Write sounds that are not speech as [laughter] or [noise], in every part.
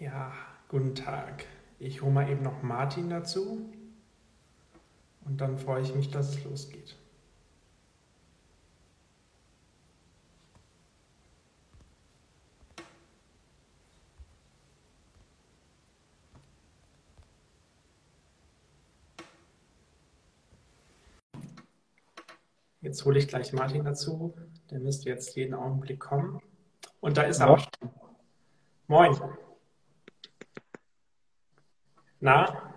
Ja, guten Tag. Ich hole mal eben noch Martin dazu und dann freue ich mich, dass es losgeht. Jetzt hole ich gleich Martin dazu. Der müsste jetzt jeden Augenblick kommen. Und da ist er auch schon. Moin. Na,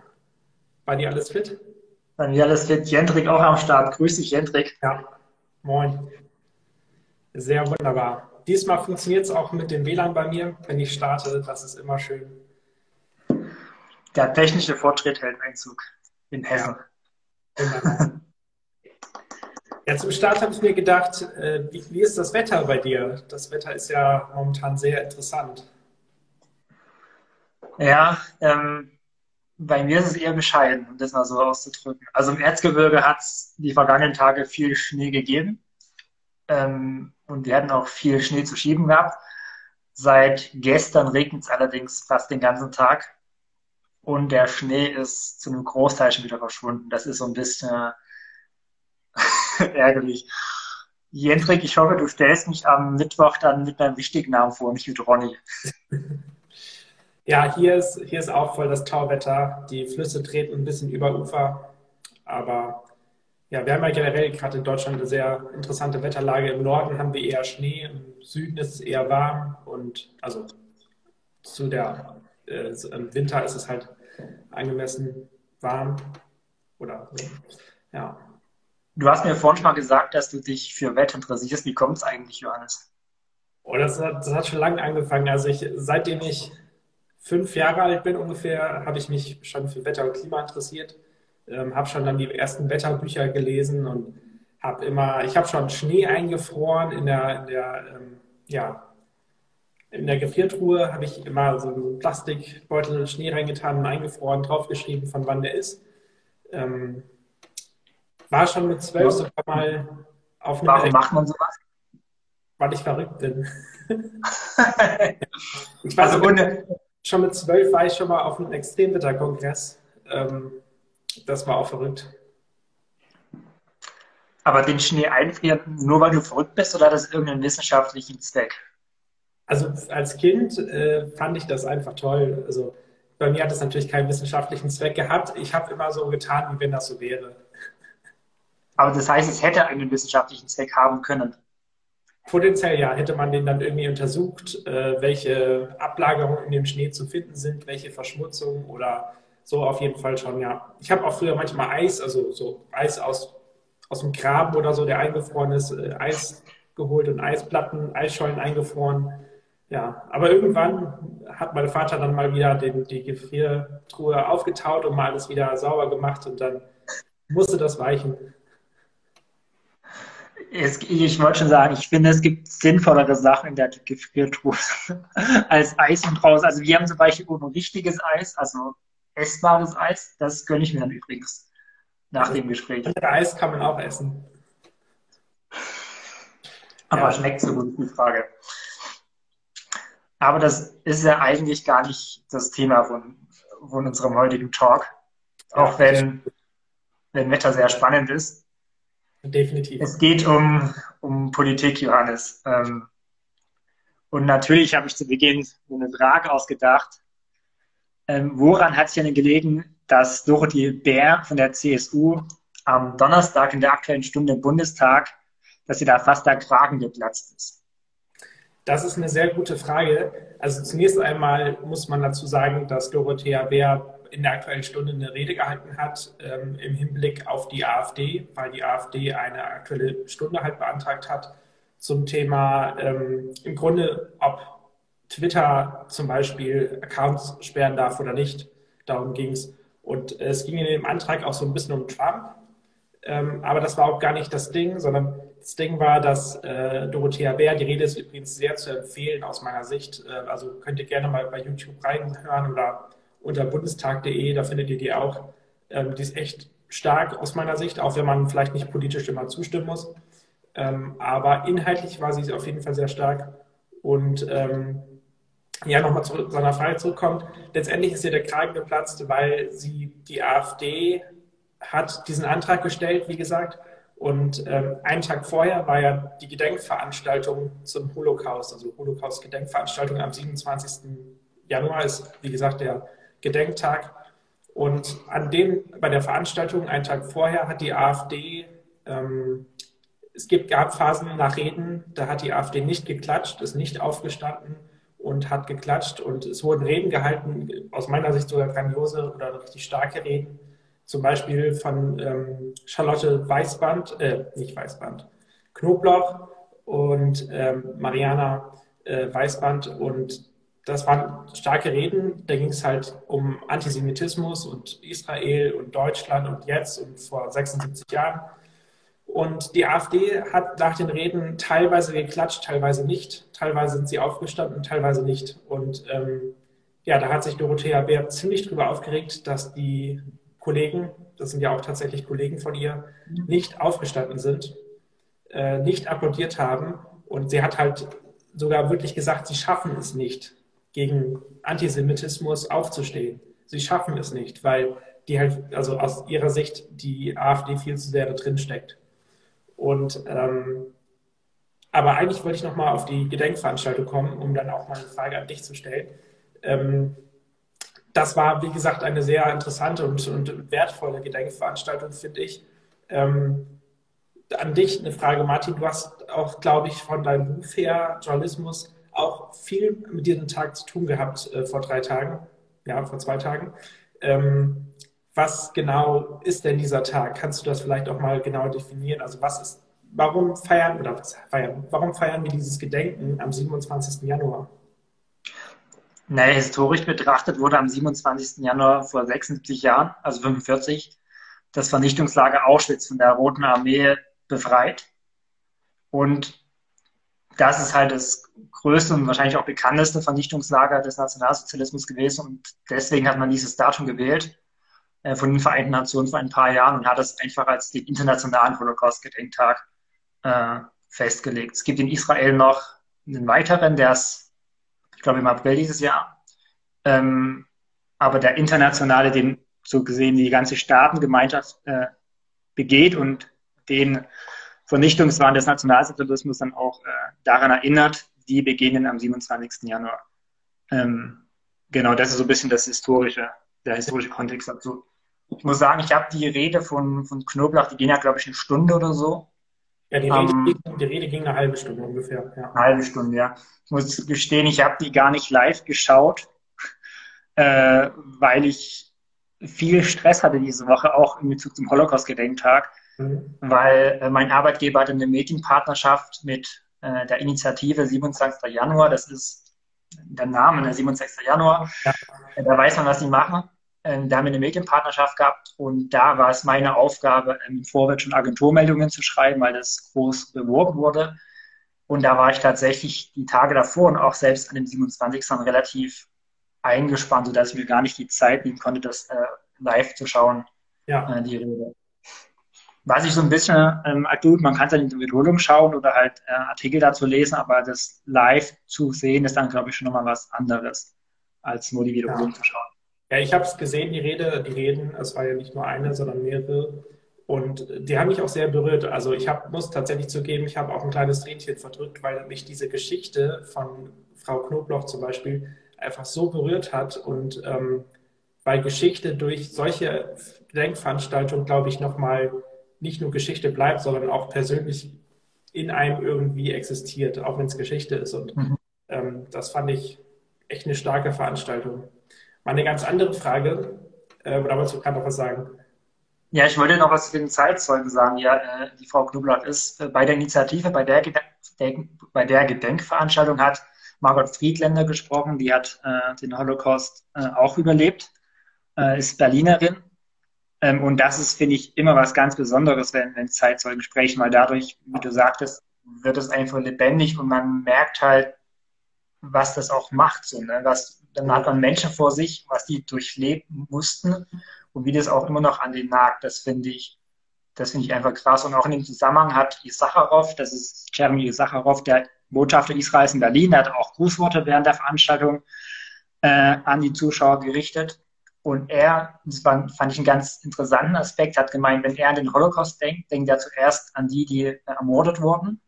war dir alles fit? Bei mir alles fit. Jendrik auch am Start. Grüß dich, Jendrik. Ja, moin. Sehr wunderbar. Diesmal funktioniert es auch mit dem WLAN bei mir, wenn ich starte. Das ist immer schön. Der technische Fortschritt hält Einzug in Hessen. Ja, ja zum Start habe ich mir gedacht, äh, wie, wie ist das Wetter bei dir? Das Wetter ist ja momentan sehr interessant. Ja, ähm, bei mir ist es eher bescheiden, um das mal so auszudrücken. Also im Erzgebirge hat es die vergangenen Tage viel Schnee gegeben. Ähm, und wir hatten auch viel Schnee zu schieben gehabt. Seit gestern regnet es allerdings fast den ganzen Tag. Und der Schnee ist zu einem Großteil schon wieder verschwunden. Das ist so ein bisschen [laughs] ärgerlich. Jendrik, ich hoffe, du stellst mich am Mittwoch dann mit meinem wichtigen Namen vor, nicht mit Ronny. [laughs] Ja, hier ist, hier ist auch voll das Tauwetter. Die Flüsse treten ein bisschen über Ufer. Aber ja, wir haben ja generell gerade in Deutschland eine sehr interessante Wetterlage. Im Norden haben wir eher Schnee, im Süden ist es eher warm und also zu der äh, im Winter ist es halt angemessen warm. Oder. Ja. Du hast mir vorhin schon mal gesagt, dass du dich für Wetter interessierst. Wie kommt es eigentlich, Johannes? Oh, das, hat, das hat schon lange angefangen. Also ich, seitdem ich fünf Jahre alt bin ungefähr, habe ich mich schon für Wetter und Klima interessiert. Ähm, habe schon dann die ersten Wetterbücher gelesen und habe immer, ich habe schon Schnee eingefroren in der, in der ähm, ja, in der Gefriertruhe habe ich immer so einen Plastikbeutel Schnee reingetan und eingefroren, draufgeschrieben, von wann der ist. Ähm, war schon mit zwölf sogar mal auf einem. Warum macht man sowas? Weil ich verrückt bin. [laughs] ich war also ohne, schon mit zwölf war ich schon mal auf einem Extremwetterkongress. Ähm, das war auch verrückt. Aber den Schnee einfrieren, nur weil du verrückt bist oder hat das irgendeinen wissenschaftlichen Zweck? Also als Kind äh, fand ich das einfach toll. Also bei mir hat es natürlich keinen wissenschaftlichen Zweck gehabt. Ich habe immer so getan, wie wenn das so wäre. Aber das heißt, es hätte einen wissenschaftlichen Zweck haben können. Potenziell ja, hätte man den dann irgendwie untersucht, äh, welche Ablagerungen in dem Schnee zu finden sind, welche Verschmutzung oder so auf jeden Fall schon, ja. Ich habe auch früher manchmal Eis, also so Eis aus, aus dem Graben oder so, der eingefroren ist, äh, Eis geholt und Eisplatten, Eisschollen eingefroren. Ja, aber irgendwann hat mein Vater dann mal wieder den, die Gefriertruhe aufgetaut und mal alles wieder sauber gemacht und dann musste das weichen. Es, ich wollte schon sagen, ich finde, es gibt sinnvollere Sachen in der Gefriertruhe [laughs] als Eis und raus. Also wir haben zum Beispiel nur richtiges Eis, also essbares Eis. Das gönne ich mir dann übrigens nach also, dem Gespräch. Eis kann man auch essen. Aber ja. schmeckt so gut, die Frage. Aber das ist ja eigentlich gar nicht das Thema von, von unserem heutigen Talk. Auch wenn, wenn Wetter sehr spannend ist. Definitiv. Es geht um, um Politik, Johannes. Ähm, und natürlich habe ich zu Beginn eine Frage ausgedacht. Ähm, woran hat es denn gelegen, dass Dorothee Bär von der CSU am Donnerstag in der Aktuellen Stunde im Bundestag, dass sie da fast der Kragen geplatzt ist? Das ist eine sehr gute Frage. Also zunächst einmal muss man dazu sagen, dass Dorothea Bär in der Aktuellen Stunde eine Rede gehalten hat ähm, im Hinblick auf die AfD, weil die AfD eine Aktuelle Stunde halt beantragt hat zum Thema ähm, im Grunde, ob Twitter zum Beispiel Accounts sperren darf oder nicht. Darum ging es. Und es ging in dem Antrag auch so ein bisschen um Trump. Ähm, aber das war auch gar nicht das Ding, sondern das Ding war, dass äh, Dorothea Bär, die Rede ist übrigens sehr zu empfehlen aus meiner Sicht. Äh, also könnt ihr gerne mal bei YouTube reinhören oder unter bundestag.de, da findet ihr die auch. Ähm, die ist echt stark aus meiner Sicht, auch wenn man vielleicht nicht politisch immer zustimmen muss. Ähm, aber inhaltlich war sie auf jeden Fall sehr stark und ähm, ja, nochmal zu seiner Frage zurückkommt. Letztendlich ist ihr der Kragen geplatzt, weil sie die AfD hat diesen Antrag gestellt, wie gesagt. Und ähm, einen Tag vorher war ja die Gedenkveranstaltung zum Holocaust, also Holocaust-Gedenkveranstaltung am 27. Januar ist, wie gesagt, der Gedenktag. Und an dem, bei der Veranstaltung, einen Tag vorher, hat die AfD, ähm, es gibt, gab Phasen nach Reden, da hat die AfD nicht geklatscht, ist nicht aufgestanden und hat geklatscht. Und es wurden Reden gehalten, aus meiner Sicht sogar grandiose oder richtig starke Reden. Zum Beispiel von ähm, Charlotte Weißband, äh, nicht Weißband, Knoblauch und ähm, Mariana äh, Weißband. Und das waren starke Reden. Da ging es halt um Antisemitismus und Israel und Deutschland und jetzt und vor 76 Jahren. Und die AfD hat nach den Reden teilweise geklatscht, teilweise nicht. Teilweise sind sie aufgestanden, teilweise nicht. Und ähm, ja, da hat sich Dorothea Bär ziemlich drüber aufgeregt, dass die Kollegen, das sind ja auch tatsächlich Kollegen von ihr, nicht aufgestanden sind, äh, nicht applaudiert haben. Und sie hat halt sogar wirklich gesagt, sie schaffen es nicht, gegen Antisemitismus aufzustehen. Sie schaffen es nicht, weil die halt, also aus ihrer Sicht, die AfD viel zu sehr da drin steckt. Und ähm, aber eigentlich wollte ich nochmal auf die Gedenkveranstaltung kommen, um dann auch mal eine Frage an dich zu stellen. Ähm, das war, wie gesagt, eine sehr interessante und, und wertvolle Gedenkveranstaltung, finde ich. Ähm, an dich eine Frage, Martin. Du hast auch, glaube ich, von deinem Beruf her, Journalismus, auch viel mit diesem Tag zu tun gehabt äh, vor drei Tagen, ja, vor zwei Tagen. Ähm, was genau ist denn dieser Tag? Kannst du das vielleicht auch mal genau definieren? Also was ist, warum feiern oder feiern, warum feiern wir dieses Gedenken am 27. Januar? Naja, historisch betrachtet wurde am 27. Januar vor 76 Jahren, also 45, das Vernichtungslager Auschwitz von der Roten Armee befreit. Und das ist halt das größte und wahrscheinlich auch bekannteste Vernichtungslager des Nationalsozialismus gewesen. Und deswegen hat man dieses Datum gewählt äh, von den Vereinten Nationen vor ein paar Jahren und hat es einfach als den internationalen Holocaust-Gedenktag äh, festgelegt. Es gibt in Israel noch einen weiteren, der ist, ich glaube, im April dieses Jahr. Ähm, aber der internationale, den so gesehen die ganze Staatengemeinschaft äh, begeht und den Vernichtungswahn des Nationalsozialismus dann auch äh, daran erinnert, die beginnen am 27. Januar. Ähm, genau, das ist so ein bisschen das historische, der historische Kontext dazu. Ich muss sagen, ich habe die Rede von, von Knoblauch, die ging ja, glaube ich, eine Stunde oder so. Ja, die Rede, um, ähm, die Rede ging eine halbe Stunde ungefähr. Ja. Eine halbe Stunde, ja. Ich muss gestehen, ich habe die gar nicht live geschaut, äh, weil ich viel Stress hatte diese Woche, auch in Bezug zum Holocaust-Gedenktag, mhm. weil äh, mein Arbeitgeber hatte eine Medienpartnerschaft mit äh, der Initiative 27. Januar. Das ist der Name, der 27. Januar. Ja. Da weiß man, was sie machen. Ähm, da haben wir eine Medienpartnerschaft gehabt und da war es meine Aufgabe, im Vorwärts schon Agenturmeldungen zu schreiben, weil das groß beworben wurde. Und da war ich tatsächlich die Tage davor und auch selbst an dem 27. relativ eingespannt, sodass ich mir gar nicht die Zeit nehmen konnte, das äh, live zu schauen, ja. äh, die Rede. Was ich so ein bisschen ähm, akut, man kann es dann in der Wiederholung schauen oder halt äh, Artikel dazu lesen, aber das live zu sehen ist dann, glaube ich, schon nochmal was anderes, als nur die Wiederholung ja. zu schauen. Ja, ich habe es gesehen, die Rede, die Reden, es war ja nicht nur eine, sondern mehrere. Und die haben mich auch sehr berührt. Also ich hab, muss tatsächlich zugeben, ich habe auch ein kleines Tränchen verdrückt, weil mich diese Geschichte von Frau Knobloch zum Beispiel einfach so berührt hat. Und ähm, weil Geschichte durch solche Denkveranstaltungen, glaube ich, nochmal nicht nur Geschichte bleibt, sondern auch persönlich in einem irgendwie existiert, auch wenn es Geschichte ist. Und mhm. ähm, das fand ich echt eine starke Veranstaltung. Mal eine ganz andere Frage, äh, oder wolltest du gerade noch was sagen? Ja, ich wollte noch was zu den Zeitzeugen sagen. Ja, äh, die Frau Knublatt ist äh, bei der Initiative, bei der, Gedenk bei der Gedenkveranstaltung hat Margot Friedländer gesprochen. Die hat äh, den Holocaust äh, auch überlebt, äh, ist Berlinerin. Ähm, und das ist, finde ich, immer was ganz Besonderes, wenn, wenn Zeitzeugen sprechen, weil dadurch, wie du sagtest, wird es einfach lebendig und man merkt halt, was das auch macht. So, ne? was, dann hat man Menschen vor sich, was die durchleben mussten und wie das auch immer noch an den nagt. Das finde ich, das finde ich einfach krass. Und auch in dem Zusammenhang hat Isacharov, das ist Jeremy Isacharov, der Botschafter Israels in Berlin, hat auch Grußworte während der Veranstaltung äh, an die Zuschauer gerichtet. Und er, das war, fand ich einen ganz interessanten Aspekt, hat gemeint, wenn er an den Holocaust denkt, denkt er zuerst an die, die äh, ermordet wurden.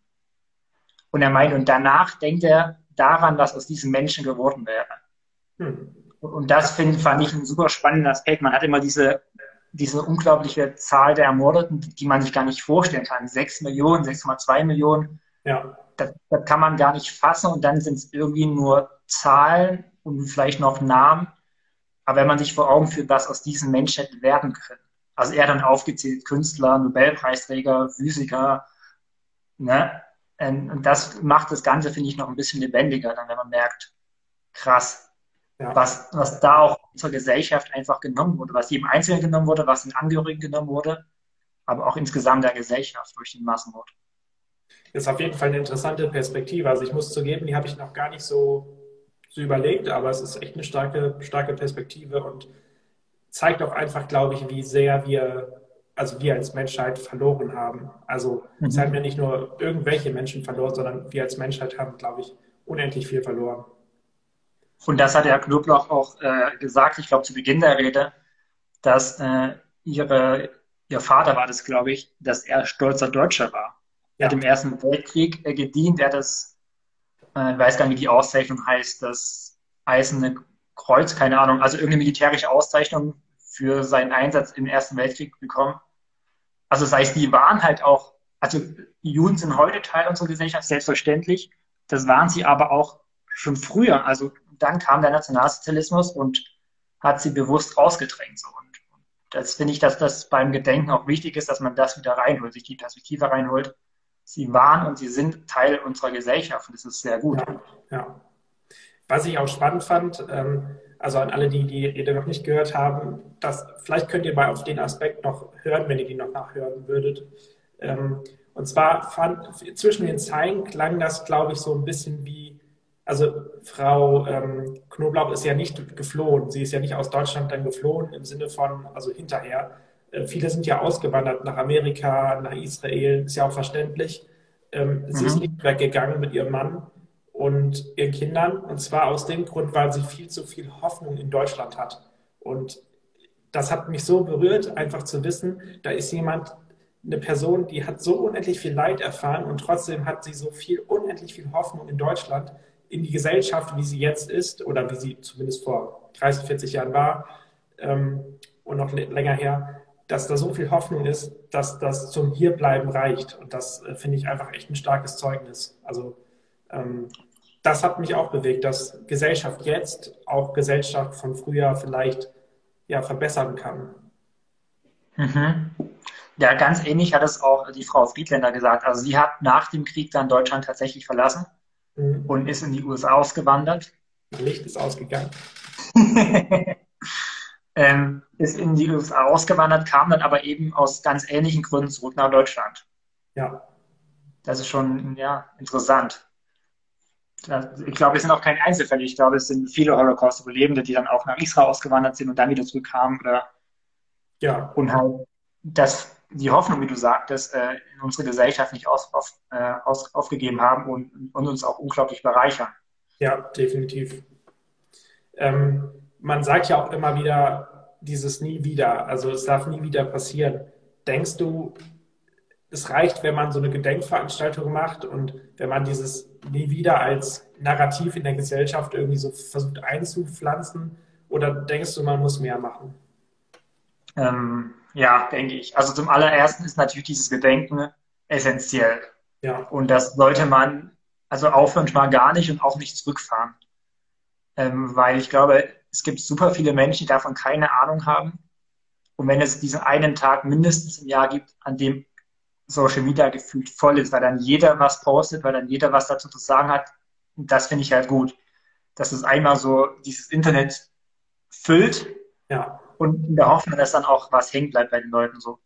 Und er meint, und danach denkt er daran, was aus diesen Menschen geworden wäre. Hm. Und das find, fand ich einen super spannenden Aspekt. Man hat immer diese, diese unglaubliche Zahl der Ermordeten, die man sich gar nicht vorstellen kann. Sechs Millionen, 6,2 Millionen. Ja. Das, das kann man gar nicht fassen und dann sind es irgendwie nur Zahlen und vielleicht noch Namen. Aber wenn man sich vor Augen führt, was aus diesen Menschen hätte werden können. Also er dann aufgezählt, Künstler, Nobelpreisträger, Physiker, ne? Und das macht das Ganze, finde ich, noch ein bisschen lebendiger, dann wenn man merkt, krass, ja. was, was da auch zur Gesellschaft einfach genommen wurde, was jedem Einzelnen genommen wurde, was den Angehörigen genommen wurde, aber auch insgesamt der Gesellschaft durch den Massenmord. Das ist auf jeden Fall eine interessante Perspektive. Also ich muss zugeben, die habe ich noch gar nicht so so überlegt, aber es ist echt eine starke, starke Perspektive und zeigt auch einfach, glaube ich, wie sehr wir, also wir als Menschheit verloren haben. Also mhm. es haben ja nicht nur irgendwelche Menschen verloren, sondern wir als Menschheit haben, glaube ich, unendlich viel verloren. Und das hat Herr Knoblauch auch äh, gesagt, ich glaube zu Beginn der Rede, dass äh, ihre, ihr Vater war das, glaube ich, dass er stolzer Deutscher war. Er hat im Ersten Weltkrieg äh, gedient, er hat das ich weiß gar nicht, wie die Auszeichnung heißt, das Eiserne Kreuz, keine Ahnung, also irgendeine militärische Auszeichnung für seinen Einsatz im Ersten Weltkrieg bekommen. Also das heißt, die waren halt auch, also Juden sind heute Teil unserer Gesellschaft, selbstverständlich. Das waren sie aber auch schon früher. Also dann kam der Nationalsozialismus und hat sie bewusst ausgedrängt. So. Und das finde ich, dass das beim Gedenken auch wichtig ist, dass man das wieder reinholt, sich die Perspektive reinholt sie waren und sie sind Teil unserer Gesellschaft. Das ist sehr gut. Ja, ja. Was ich auch spannend fand, ähm, also an alle, die die Rede noch nicht gehört haben, dass vielleicht könnt ihr mal auf den Aspekt noch hören, wenn ihr die noch nachhören würdet. Ähm, und zwar fand zwischen den Zeilen klang das, glaube ich, so ein bisschen wie, also Frau ähm, Knoblauch ist ja nicht geflohen, sie ist ja nicht aus Deutschland dann geflohen im Sinne von, also hinterher, viele sind ja ausgewandert nach Amerika, nach Israel, ist ja auch verständlich. Ähm, mhm. Sie ist mhm. nicht weggegangen mit ihrem Mann und ihren Kindern. Und zwar aus dem Grund, weil sie viel zu viel Hoffnung in Deutschland hat. Und das hat mich so berührt, einfach zu wissen, da ist jemand, eine Person, die hat so unendlich viel Leid erfahren und trotzdem hat sie so viel, unendlich viel Hoffnung in Deutschland, in die Gesellschaft, wie sie jetzt ist oder wie sie zumindest vor 30, 40 Jahren war ähm, und noch länger her dass da so viel Hoffnung ist, dass das zum Hierbleiben reicht. Und das äh, finde ich einfach echt ein starkes Zeugnis. Also ähm, das hat mich auch bewegt, dass Gesellschaft jetzt auch Gesellschaft von früher vielleicht ja, verbessern kann. Mhm. Ja, ganz ähnlich hat es auch die Frau Friedländer gesagt. Also sie hat nach dem Krieg dann Deutschland tatsächlich verlassen mhm. und ist in die USA ausgewandert. Licht ist ausgegangen. [laughs] ähm, ist in die USA ausgewandert, kam dann aber eben aus ganz ähnlichen Gründen zurück nach Deutschland. Ja. Das ist schon ja, interessant. Ich glaube, es sind auch keine Einzelfälle. Ich glaube, es sind viele Holocaust-Überlebende, die dann auch nach Israel ausgewandert sind und dann wieder zurückkamen. Oder ja. Und halt, dass die Hoffnung, wie du sagtest, äh, in unsere Gesellschaft nicht aus, auf, äh, aus, aufgegeben haben und, und, uns auch unglaublich bereichern. Ja, definitiv. Ähm, man sagt ja auch immer wieder dieses nie wieder, also es darf nie wieder passieren. Denkst du, es reicht, wenn man so eine Gedenkveranstaltung macht und wenn man dieses nie wieder als Narrativ in der Gesellschaft irgendwie so versucht einzupflanzen? Oder denkst du, man muss mehr machen? Ähm, ja, denke ich. Also zum allerersten ist natürlich dieses Gedenken essentiell. Ja. Und das sollte man also aufhören mal gar nicht und auch nicht zurückfahren. Ähm, weil ich glaube, es gibt super viele Menschen, die davon keine Ahnung haben. Und wenn es diesen einen Tag mindestens im Jahr gibt, an dem Social Media gefühlt voll ist, weil dann jeder was postet, weil dann jeder was dazu zu sagen hat, das finde ich halt gut. Dass es einmal so dieses Internet füllt ja. und in der Hoffnung, dass dann auch was hängen bleibt bei den Leuten so.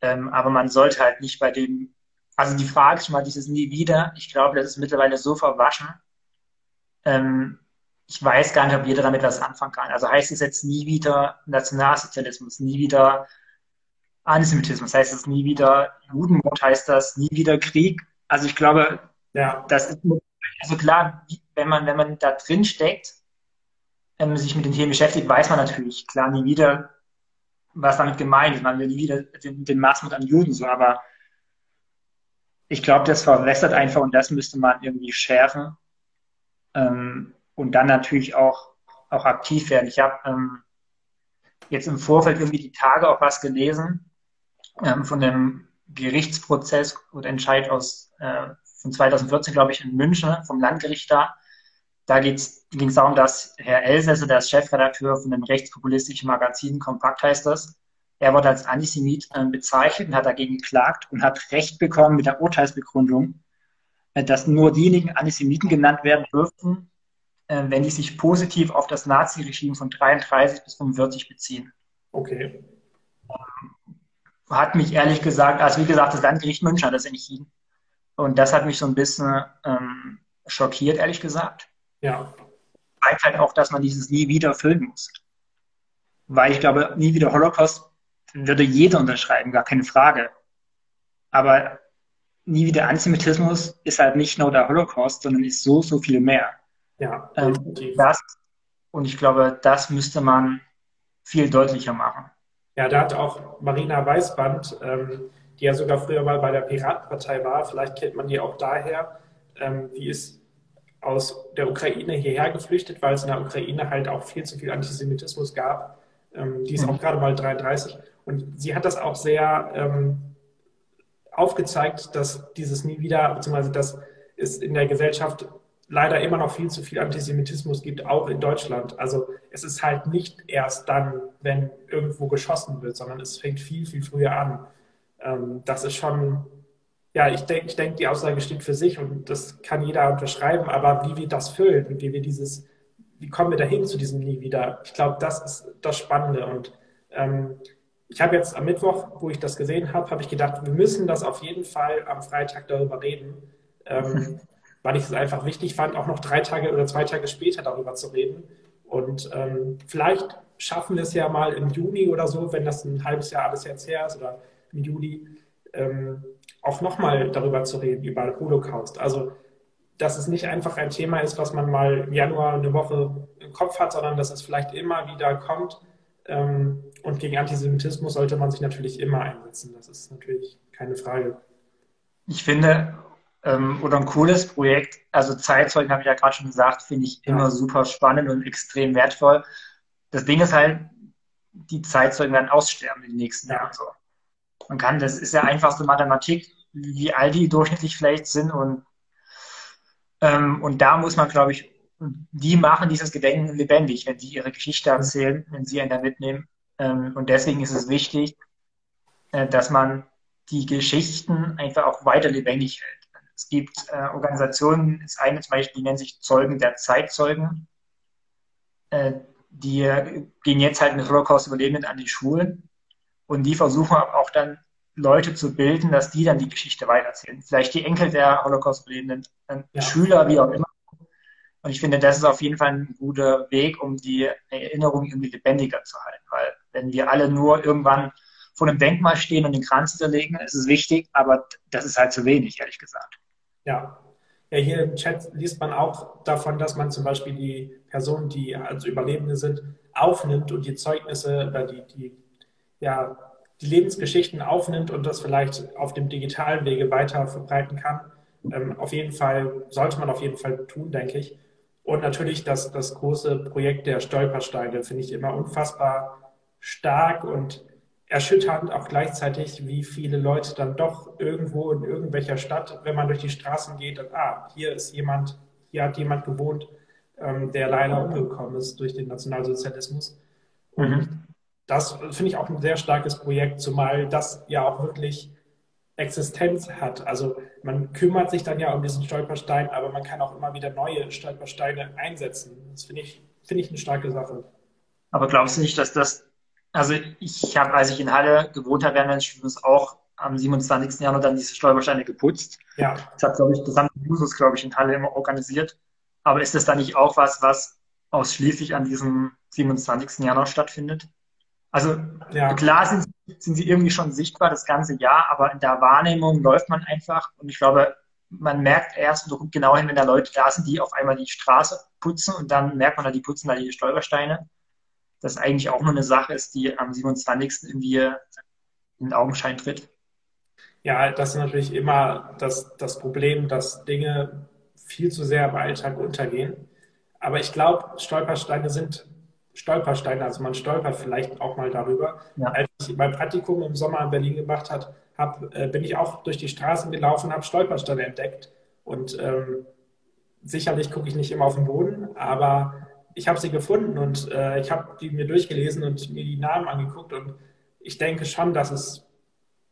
Ähm, aber man sollte halt nicht bei dem, also die Frage ist mal dieses nie wieder. Ich glaube, das ist mittlerweile so verwaschen. Ähm, ich weiß gar nicht, ob jeder damit was anfangen kann. Also heißt es jetzt nie wieder Nationalsozialismus, nie wieder Antisemitismus, heißt es nie wieder Judenmord, heißt das nie wieder Krieg. Also ich glaube, ja. das ist also klar, wenn man, wenn man da drin steckt, ähm, sich mit den Themen beschäftigt, weiß man natürlich, klar, nie wieder, was damit gemeint ist. Man will nie wieder den, den Maßmut an Juden so, aber ich glaube, das verwässert einfach und das müsste man irgendwie schärfen. Ähm, und dann natürlich auch, auch aktiv werden. Ich habe ähm, jetzt im Vorfeld irgendwie die Tage auch was gelesen ähm, von dem Gerichtsprozess oder Entscheid aus äh, von 2014, glaube ich, in München vom Landgericht da. Da ging es darum, dass Herr Elsässer, der ist Chefredakteur von dem rechtspopulistischen Magazin Kompakt heißt das, er wurde als Antisemit äh, bezeichnet und hat dagegen geklagt und hat Recht bekommen mit der Urteilsbegründung, äh, dass nur diejenigen Antisemiten genannt werden dürfen, wenn die sich positiv auf das Nazi-Regime von 33 bis 45 beziehen. Okay. Hat mich ehrlich gesagt, also wie gesagt, das Landgericht München hat das entschieden. Und das hat mich so ein bisschen ähm, schockiert, ehrlich gesagt. Ja. Zeigt halt auch, dass man dieses nie wieder füllen muss. Weil ich glaube, nie wieder Holocaust würde jeder unterschreiben, gar keine Frage. Aber nie wieder Antisemitismus ist halt nicht nur der Holocaust, sondern ist so, so viel mehr. Ja, ähm, das, und ich glaube, das müsste man viel deutlicher machen. Ja, da hat auch Marina Weißband, ähm, die ja sogar früher mal bei der Piratenpartei war, vielleicht kennt man die auch daher, ähm, die ist aus der Ukraine hierher geflüchtet, weil es in der Ukraine halt auch viel zu viel Antisemitismus gab. Ähm, die ist mhm. auch gerade mal 33. Und sie hat das auch sehr ähm, aufgezeigt, dass dieses nie wieder, beziehungsweise dass es in der Gesellschaft leider immer noch viel zu viel Antisemitismus gibt, auch in Deutschland. Also es ist halt nicht erst dann, wenn irgendwo geschossen wird, sondern es fängt viel, viel früher an. Ähm, das ist schon, ja, ich denke, ich denk, die Aussage steht für sich und das kann jeder unterschreiben, aber wie wir das füllen und wie wir dieses, wie kommen wir dahin zu diesem Nie wieder? Ich glaube, das ist das Spannende und ähm, ich habe jetzt am Mittwoch, wo ich das gesehen habe, habe ich gedacht, wir müssen das auf jeden Fall am Freitag darüber reden, ähm, [laughs] weil ich es einfach wichtig fand, auch noch drei Tage oder zwei Tage später darüber zu reden. Und ähm, vielleicht schaffen wir es ja mal im Juni oder so, wenn das ein halbes Jahr alles jetzt her ist oder im Juli, ähm, auch nochmal darüber zu reden, über Holocaust. Also, dass es nicht einfach ein Thema ist, was man mal im Januar eine Woche im Kopf hat, sondern dass es vielleicht immer wieder kommt ähm, und gegen Antisemitismus sollte man sich natürlich immer einsetzen. Das ist natürlich keine Frage. Ich finde, ähm, oder ein cooles Projekt, also Zeitzeugen habe ich ja gerade schon gesagt, finde ich immer super spannend und extrem wertvoll. Das Ding ist halt, die Zeitzeugen werden aussterben in den nächsten ja. Jahren. So. Man kann, das ist ja einfachste Mathematik, wie alt die [laughs] durchschnittlich vielleicht sind und, ähm, und da muss man, glaube ich, die machen dieses Gedenken lebendig, wenn sie ihre Geschichte erzählen, wenn sie einen da mitnehmen. Ähm, und deswegen ist es wichtig, äh, dass man die Geschichten einfach auch weiter lebendig hält. Es gibt äh, Organisationen, das eine zum Beispiel, die nennen sich Zeugen der Zeitzeugen. Äh, die gehen jetzt halt mit Holocaust-Überlebenden an die Schulen und die versuchen auch dann Leute zu bilden, dass die dann die Geschichte weitererzählen. Vielleicht die Enkel der Holocaust-Überlebenden, ja. Schüler, wie auch immer. Und ich finde, das ist auf jeden Fall ein guter Weg, um die Erinnerung irgendwie lebendiger zu halten. Weil wenn wir alle nur irgendwann vor einem Denkmal stehen und den Kranz zerlegen, ist es wichtig, aber das ist halt zu wenig, ehrlich gesagt. Ja. Ja, hier im Chat liest man auch davon, dass man zum Beispiel die Personen, die also Überlebende sind, aufnimmt und die Zeugnisse oder die, die, ja, die Lebensgeschichten aufnimmt und das vielleicht auf dem digitalen Wege weiter verbreiten kann. Ähm, auf jeden Fall, sollte man auf jeden Fall tun, denke ich. Und natürlich das, das große Projekt der Stolpersteine finde ich immer unfassbar stark und erschütternd auch gleichzeitig, wie viele Leute dann doch irgendwo in irgendwelcher Stadt, wenn man durch die Straßen geht, dann, ah, hier ist jemand, hier hat jemand gewohnt, ähm, der leider umgekommen ist durch den Nationalsozialismus. Und mhm. das finde ich auch ein sehr starkes Projekt, zumal das ja auch wirklich Existenz hat. Also man kümmert sich dann ja um diesen Stolperstein, aber man kann auch immer wieder neue Stolpersteine einsetzen. Das finde ich, finde ich eine starke Sache. Aber glaubst du nicht, dass das, also ich habe, als ich in Halle gewohnt habe, während meines Studiums auch am 27. Januar dann diese Stolpersteine geputzt. Ja. Das hat, glaube ich, das haben die Jusos, glaube ich, in Halle immer organisiert. Aber ist das dann nicht auch was, was ausschließlich an diesem 27. Januar stattfindet? Also ja. klar sind, sind sie irgendwie schon sichtbar das ganze Jahr, aber in der Wahrnehmung läuft man einfach und ich glaube, man merkt erst und guckt genau hin, wenn da Leute da sind, die auf einmal die Straße putzen und dann merkt man da, die putzen da die Stolpersteine. Das eigentlich auch nur eine Sache ist, die am 27. irgendwie in den Augenschein tritt. Ja, das ist natürlich immer das, das Problem, dass Dinge viel zu sehr im Alltag untergehen. Aber ich glaube, Stolpersteine sind Stolpersteine, also man stolpert vielleicht auch mal darüber. Ja. Als ich mein Praktikum im Sommer in Berlin gemacht habe, hab, äh, bin ich auch durch die Straßen gelaufen, habe Stolpersteine entdeckt. Und ähm, sicherlich gucke ich nicht immer auf den Boden, aber ich habe sie gefunden und äh, ich habe die mir durchgelesen und mir die Namen angeguckt und ich denke schon, dass es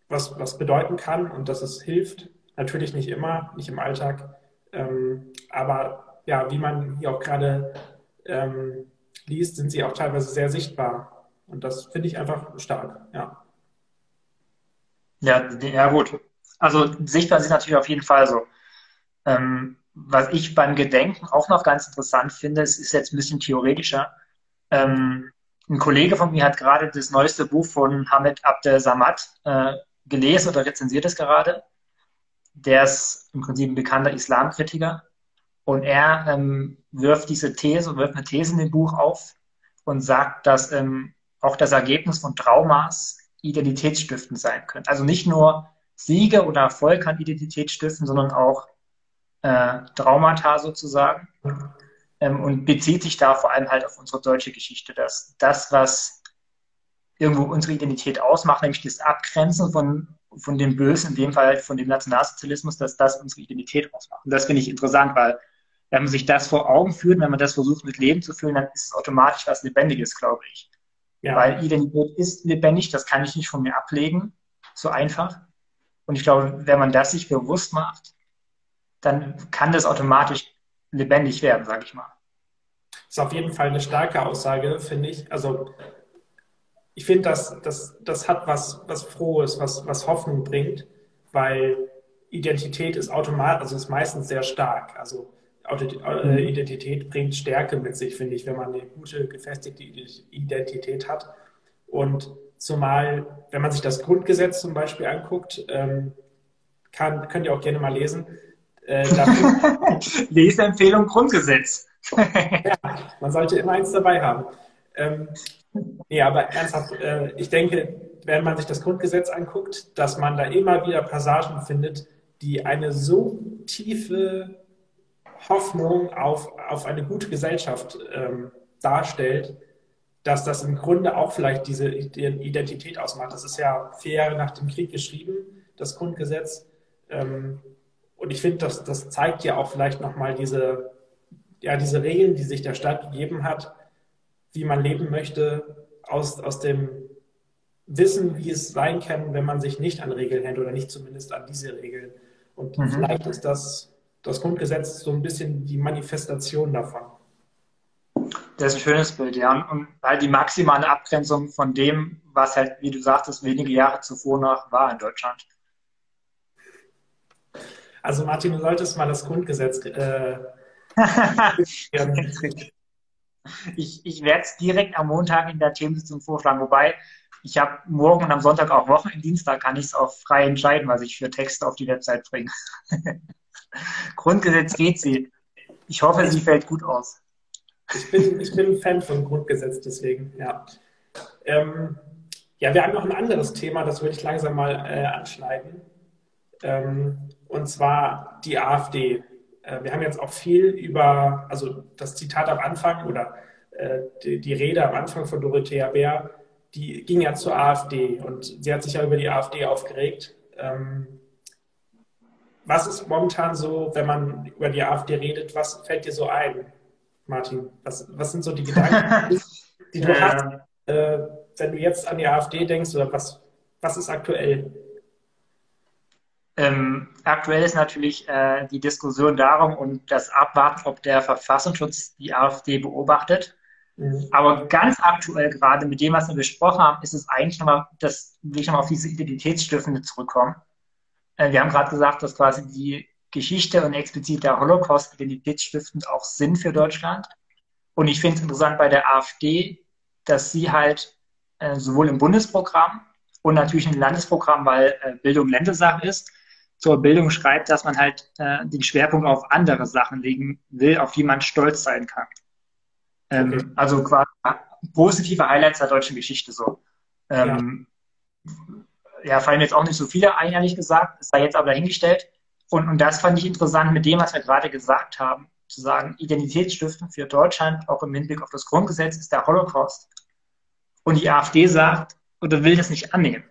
was, was bedeuten kann und dass es hilft. Natürlich nicht immer, nicht im Alltag, ähm, aber ja, wie man hier auch gerade ähm, liest, sind sie auch teilweise sehr sichtbar. Und das finde ich einfach stark, ja. Ja, ja, gut. Also sichtbar sind natürlich auf jeden Fall so. Ähm, was ich beim Gedenken auch noch ganz interessant finde, es ist jetzt ein bisschen theoretischer. Ähm, ein Kollege von mir hat gerade das neueste Buch von Hamid Abdel Samad äh, gelesen oder rezensiert es gerade. Der ist im Prinzip ein bekannter Islamkritiker und er ähm, wirft diese These, wirft eine These in dem Buch auf und sagt, dass ähm, auch das Ergebnis von Traumas identitätsstiftend sein können. Also nicht nur Siege oder Erfolg kann Identität stiften, sondern auch äh, Traumata sozusagen. Ähm, und bezieht sich da vor allem halt auf unsere deutsche Geschichte, dass das, was irgendwo unsere Identität ausmacht, nämlich das Abgrenzen von, von dem Bösen, in dem Fall halt von dem Nationalsozialismus, dass das unsere Identität ausmacht. Und das finde ich interessant, weil wenn man sich das vor Augen führt, wenn man das versucht mit Leben zu füllen, dann ist es automatisch was Lebendiges, glaube ich. Ja. Weil Identität ist lebendig, das kann ich nicht von mir ablegen, so einfach. Und ich glaube, wenn man das sich bewusst macht, dann kann das automatisch lebendig werden, sage ich mal. Das ist auf jeden Fall eine starke Aussage, finde ich. Also ich finde, das, das, das hat was, was Frohes, was, was Hoffnung bringt, weil Identität ist automatisch, also ist meistens sehr stark. Also äh, mhm. Identität bringt Stärke mit sich, finde ich, wenn man eine gute, gefestigte Identität hat. Und zumal, wenn man sich das Grundgesetz zum Beispiel anguckt, ähm, kann, könnt ihr auch gerne mal lesen. Äh, [laughs] Leseempfehlung Grundgesetz. ja, man sollte immer eins dabei haben. Ähm, nee, aber ernsthaft, äh, ich denke, wenn man sich das Grundgesetz anguckt, dass man da immer wieder Passagen findet, die eine so tiefe Hoffnung auf, auf eine gute Gesellschaft ähm, darstellt, dass das im Grunde auch vielleicht diese Identität ausmacht. Das ist ja vier Jahre nach dem Krieg geschrieben, das Grundgesetz. Ähm, und ich finde, das, das zeigt ja auch vielleicht nochmal diese, ja, diese Regeln, die sich der Staat gegeben hat, wie man leben möchte, aus, aus dem Wissen, wie es sein kann, wenn man sich nicht an Regeln hält oder nicht zumindest an diese Regeln. Und mhm. vielleicht ist das das Grundgesetz so ein bisschen die Manifestation davon. Das ist ein schönes Bild, ja. Und halt die maximale Abgrenzung von dem, was halt, wie du sagtest, wenige Jahre zuvor noch war in Deutschland. Also Martin, du solltest mal das Grundgesetz. Äh, [laughs] ich ich werde es direkt am Montag in der Themensitzung vorschlagen, wobei ich habe morgen und am Sonntag auch Wochenenddienst, da kann ich es auch frei entscheiden, was ich für Texte auf die Website bringe. [laughs] Grundgesetz geht sie. Ich hoffe, sie fällt gut aus. Ich bin, ich bin ein Fan von Grundgesetz, deswegen, ja. Ähm, ja, wir haben noch ein anderes Thema, das würde ich langsam mal äh, anschneiden. Ähm, und zwar die AfD. Äh, wir haben jetzt auch viel über, also das Zitat am Anfang oder äh, die, Rede am Anfang von Dorothea Bär, die ging ja zur AfD und sie hat sich ja über die AfD aufgeregt. Ähm, was ist momentan so, wenn man über die AfD redet, was fällt dir so ein, Martin? Was, was sind so die Gedanken, [laughs] die du ja. hast, äh, wenn du jetzt an die AfD denkst oder was, was ist aktuell? Ähm, aktuell ist natürlich äh, die Diskussion darum und das Abwarten, ob der Verfassungsschutz die AfD beobachtet. Mhm. Aber ganz aktuell gerade mit dem, was wir besprochen haben, ist es eigentlich nochmal, das will ich nochmal auf diese Identitätsstiftung zurückkommen. Äh, wir haben gerade gesagt, dass quasi die Geschichte und explizit der Holocaust identitätsstiftend auch sind für Deutschland. Und ich finde es interessant bei der AfD, dass sie halt äh, sowohl im Bundesprogramm und natürlich im Landesprogramm, weil äh, Bildung Ländersache ist, zur Bildung schreibt, dass man halt äh, den Schwerpunkt auf andere Sachen legen will, auf die man stolz sein kann. Ähm, okay. Also quasi positive Highlights der deutschen Geschichte so. Ähm, ja. ja, fallen jetzt auch nicht so viele ein, ehrlich gesagt. Es sei jetzt aber dahingestellt. Und, und das fand ich interessant mit dem, was wir gerade gesagt haben, zu sagen, Identitätsstiftung für Deutschland, auch im Hinblick auf das Grundgesetz, ist der Holocaust. Und die AfD sagt, oder will das nicht annehmen.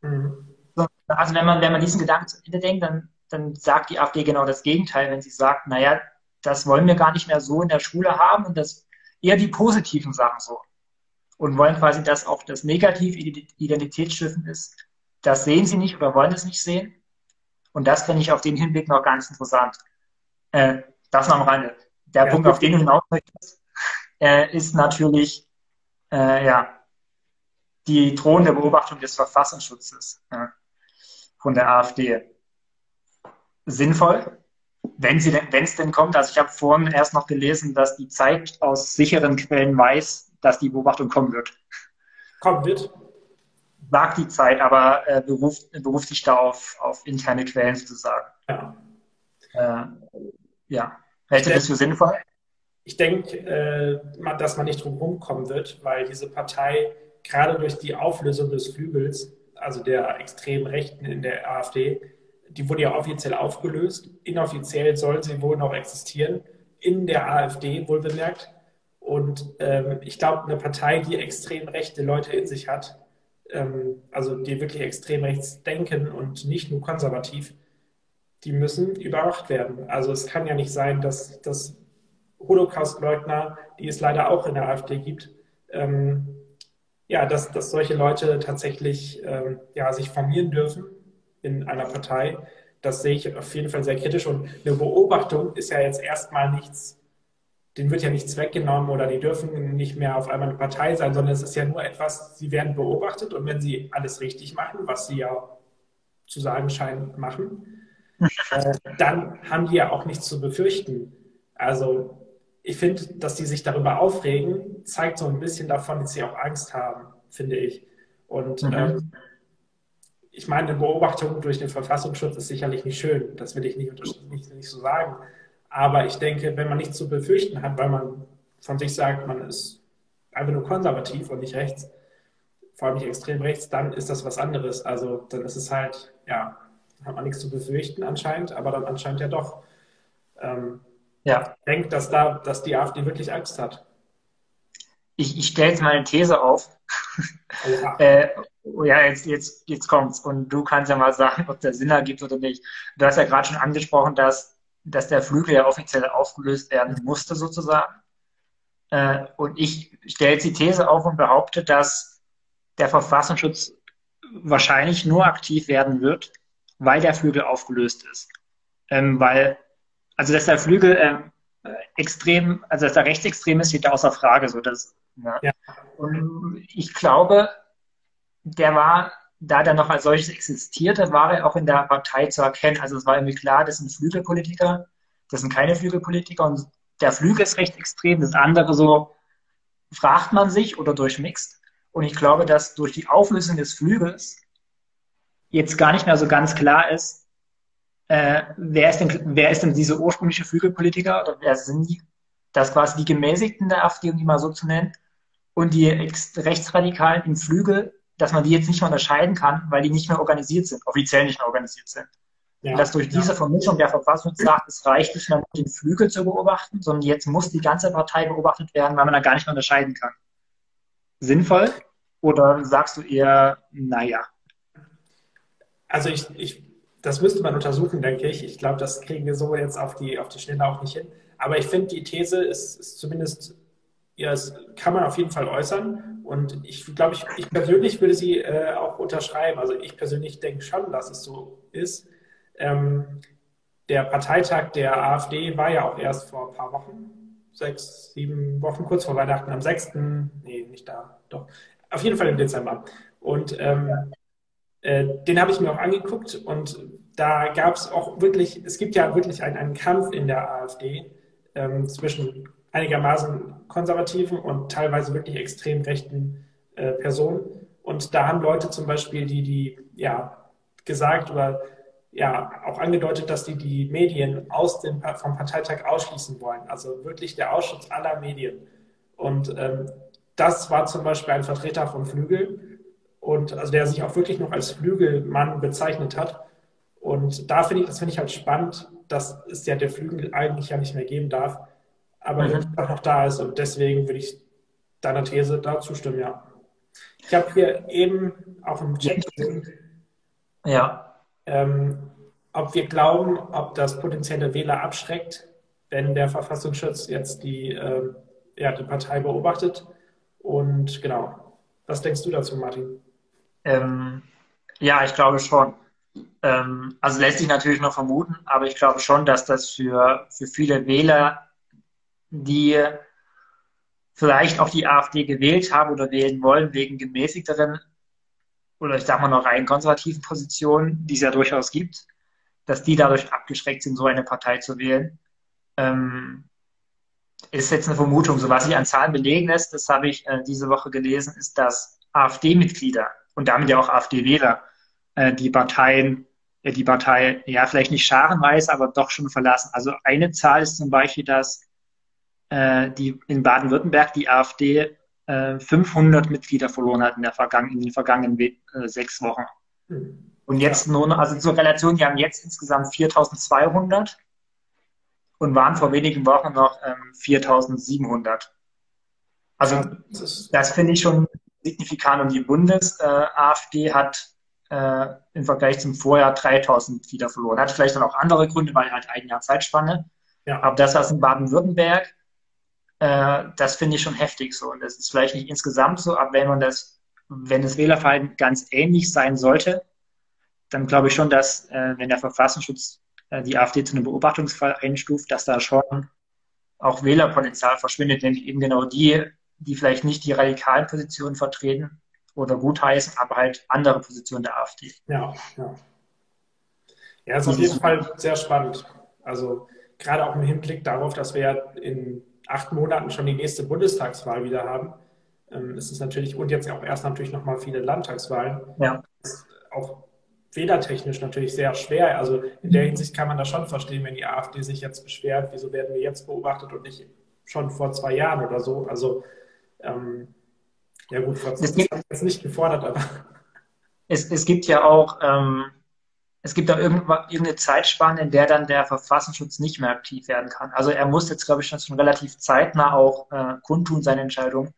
Mhm. Also wenn man, wenn man diesen Gedanken zu Ende denkt, dann, dann sagt die AfD genau das Gegenteil, wenn sie sagt, naja, das wollen wir gar nicht mehr so in der Schule haben und das eher die positiven Sachen so. Und wollen quasi, dass auch das negativ identitätsstiften ist. Das sehen sie nicht oder wollen es nicht sehen. Und das finde ich auf den Hinblick noch ganz interessant. Äh, das noch am Rande. Der ja, Punkt, auf den du hinaus möchtest, äh, ist natürlich, äh, ja, die drohende Beobachtung des Verfassungsschutzes ja, von der AfD. Sinnvoll, wenn sie denn, es denn kommt. Also ich habe vorhin erst noch gelesen, dass die Zeit aus sicheren Quellen weiß, dass die Beobachtung kommen wird. Kommen wird. Sagt die Zeit, aber äh, beruft, beruft sich da auf, auf interne Quellen sozusagen. Ja. Äh, ja. Hältst du das für sinnvoll? Ich denke, äh, dass man nicht drum rumkommen wird, weil diese Partei gerade durch die Auflösung des Flügels, also der extremen Rechten in der AfD, die wurde ja offiziell aufgelöst. Inoffiziell soll sie wohl noch existieren, in der AfD wohl bemerkt. Und ähm, ich glaube, eine Partei, die extrem rechte Leute in sich hat, ähm, also die wirklich extrem rechts denken und nicht nur konservativ, die müssen überwacht werden. Also es kann ja nicht sein, dass, dass Holocaust-Leugner, die es leider auch in der AfD gibt, ähm, ja, dass, dass solche Leute tatsächlich ähm, ja, sich formieren dürfen in einer Partei. Das sehe ich auf jeden Fall sehr kritisch. Und eine Beobachtung ist ja jetzt erstmal nichts, denen wird ja nichts weggenommen oder die dürfen nicht mehr auf einmal eine Partei sein, sondern es ist ja nur etwas, sie werden beobachtet und wenn sie alles richtig machen, was sie ja zu sagen scheinen machen, [laughs] äh, dann haben die ja auch nichts zu befürchten. Also ich finde, dass die sich darüber aufregen, zeigt so ein bisschen davon, dass sie auch Angst haben, finde ich. Und mhm. ähm, ich meine, eine Beobachtung durch den Verfassungsschutz ist sicherlich nicht schön. Das will ich nicht, nicht, nicht so sagen. Aber ich denke, wenn man nichts zu befürchten hat, weil man von sich sagt, man ist einfach nur konservativ und nicht rechts, vor allem nicht extrem rechts, dann ist das was anderes. Also dann ist es halt, ja, hat man nichts zu befürchten anscheinend, aber dann anscheinend ja doch. Ähm, ja. Ich denke, dass, da, dass die AfD wirklich Angst hat. Ich, ich stelle jetzt mal eine These auf. Ja. [laughs] äh, oh ja, jetzt, jetzt, jetzt kommt's. Und du kannst ja mal sagen, ob der Sinn ergibt oder nicht. Du hast ja gerade schon angesprochen, dass, dass der Flügel ja offiziell aufgelöst werden musste, sozusagen. Äh, und ich stelle jetzt die These auf und behaupte, dass der Verfassungsschutz wahrscheinlich nur aktiv werden wird, weil der Flügel aufgelöst ist. Ähm, weil also dass der Flügel ähm, extrem, also dass er rechtsextrem ist, steht da außer Frage. So, das, ja. ja. Und ich glaube, der war, da der noch als solches existierte, war er auch in der Partei zu erkennen. Also es war irgendwie klar, das sind Flügelpolitiker, das sind keine Flügelpolitiker und der Flügel ist rechtsextrem, das andere so fragt man sich oder durchmixt. Und ich glaube, dass durch die Auflösung des Flügels jetzt gar nicht mehr so ganz klar ist, äh, wer, ist denn, wer ist denn diese ursprüngliche Flügelpolitiker oder wer sind die? Das quasi die Gemäßigten der AfD, um die mal so zu nennen, und die Rechtsradikalen im Flügel, dass man die jetzt nicht mehr unterscheiden kann, weil die nicht mehr organisiert sind, offiziell nicht mehr organisiert sind. Ja, dass durch ja. diese Vermischung der Verfassung sagt, es reicht nicht mehr, den Flügel zu beobachten, sondern jetzt muss die ganze Partei beobachtet werden, weil man da gar nicht mehr unterscheiden kann. Sinnvoll? Oder sagst du eher, naja? Also ich, ich das müsste man untersuchen, denke ich. Ich glaube, das kriegen wir so jetzt auf die, auf die Schnelle auch nicht hin. Aber ich finde, die These ist, ist zumindest, ja, das kann man auf jeden Fall äußern. Und ich glaube, ich, ich persönlich würde sie äh, auch unterschreiben. Also ich persönlich denke schon, dass es so ist. Ähm, der Parteitag der AfD war ja auch erst vor ein paar Wochen, sechs, sieben Wochen, kurz vor Weihnachten, am 6., nee, nicht da, doch, auf jeden Fall im Dezember. Und ähm, äh, den habe ich mir auch angeguckt und da gab es auch wirklich, es gibt ja wirklich einen, einen Kampf in der AfD ähm, zwischen einigermaßen konservativen und teilweise wirklich extrem rechten äh, Personen. Und da haben Leute zum Beispiel, die, die ja gesagt oder ja auch angedeutet, dass die die Medien aus dem, vom Parteitag ausschließen wollen. Also wirklich der Ausschluss aller Medien. Und ähm, das war zum Beispiel ein Vertreter von Flügel und also der sich auch wirklich noch als Flügelmann bezeichnet hat. Und da finde ich, das finde ich halt spannend, dass es ja der Flügel eigentlich ja nicht mehr geben darf, aber mhm. auch noch da ist. Und deswegen würde ich deiner These da zustimmen, ja. Ich habe hier eben auch im Chat gesehen, ja. Ähm, ob wir glauben, ob das potenzielle Wähler abschreckt, wenn der Verfassungsschutz jetzt die, äh, ja, die Partei beobachtet. Und genau, was denkst du dazu, Martin? Ähm, ja, ich glaube schon. Ähm, also lässt sich natürlich noch vermuten, aber ich glaube schon, dass das für, für viele Wähler, die vielleicht auch die AfD gewählt haben oder wählen wollen, wegen gemäßigteren oder ich sag mal noch rein konservativen Positionen, die es ja durchaus gibt, dass die dadurch abgeschreckt sind, so eine Partei zu wählen. Ähm, ist jetzt eine Vermutung. So was sich an Zahlen belegen lässt, das habe ich äh, diese Woche gelesen, ist, dass AfD-Mitglieder und damit ja auch AfD-Wähler äh, die Parteien, äh, die Partei ja vielleicht nicht scharenweise, aber doch schon verlassen. Also eine Zahl ist zum Beispiel, dass äh, die in Baden-Württemberg die AfD 500 äh, Mitglieder verloren hat in, der vergangen, in den vergangenen äh, sechs Wochen. Und jetzt nur noch, also zur Relation, die haben jetzt insgesamt 4200 und waren vor wenigen Wochen noch ähm, 4700. Also das, das finde ich schon signifikant. Und die Bundes-AfD äh, hat äh, im Vergleich zum Vorjahr 3000 Mitglieder verloren. Hat vielleicht dann auch andere Gründe, weil halt ein Jahr Zeitspanne. Ja. Aber das, was in Baden-Württemberg äh, das finde ich schon heftig so. Und das ist vielleicht nicht insgesamt so, aber wenn man das, wenn das Wählerverhalten ganz ähnlich sein sollte, dann glaube ich schon, dass wenn der Verfassungsschutz die AfD zu einem Beobachtungsfall einstuft, dass da schon auch Wählerpotenzial verschwindet, nämlich eben genau die, die vielleicht nicht die radikalen Positionen vertreten oder gutheißen, aber halt andere Positionen der AfD. Ja, ja. Ja, ist auf jeden Fall sehr spannend. Also gerade auch im Hinblick darauf, dass wir ja in acht Monaten schon die nächste Bundestagswahl wieder haben. Ähm, ist es natürlich, und jetzt auch erst natürlich nochmal viele Landtagswahlen. Ja. Ist auch wählertechnisch natürlich sehr schwer. Also in der Hinsicht kann man das schon verstehen, wenn die AfD sich jetzt beschwert, wieso werden wir jetzt beobachtet und nicht schon vor zwei Jahren oder so. Also ähm, ja gut, zwei Jahren ist nicht gefordert, aber. [laughs] Es, es gibt ja auch ähm, es gibt da irgendeine Zeitspanne, in der dann der Verfassungsschutz nicht mehr aktiv werden kann. Also er muss jetzt, glaube ich, schon relativ zeitnah auch äh, kundtun, seine Entscheidung,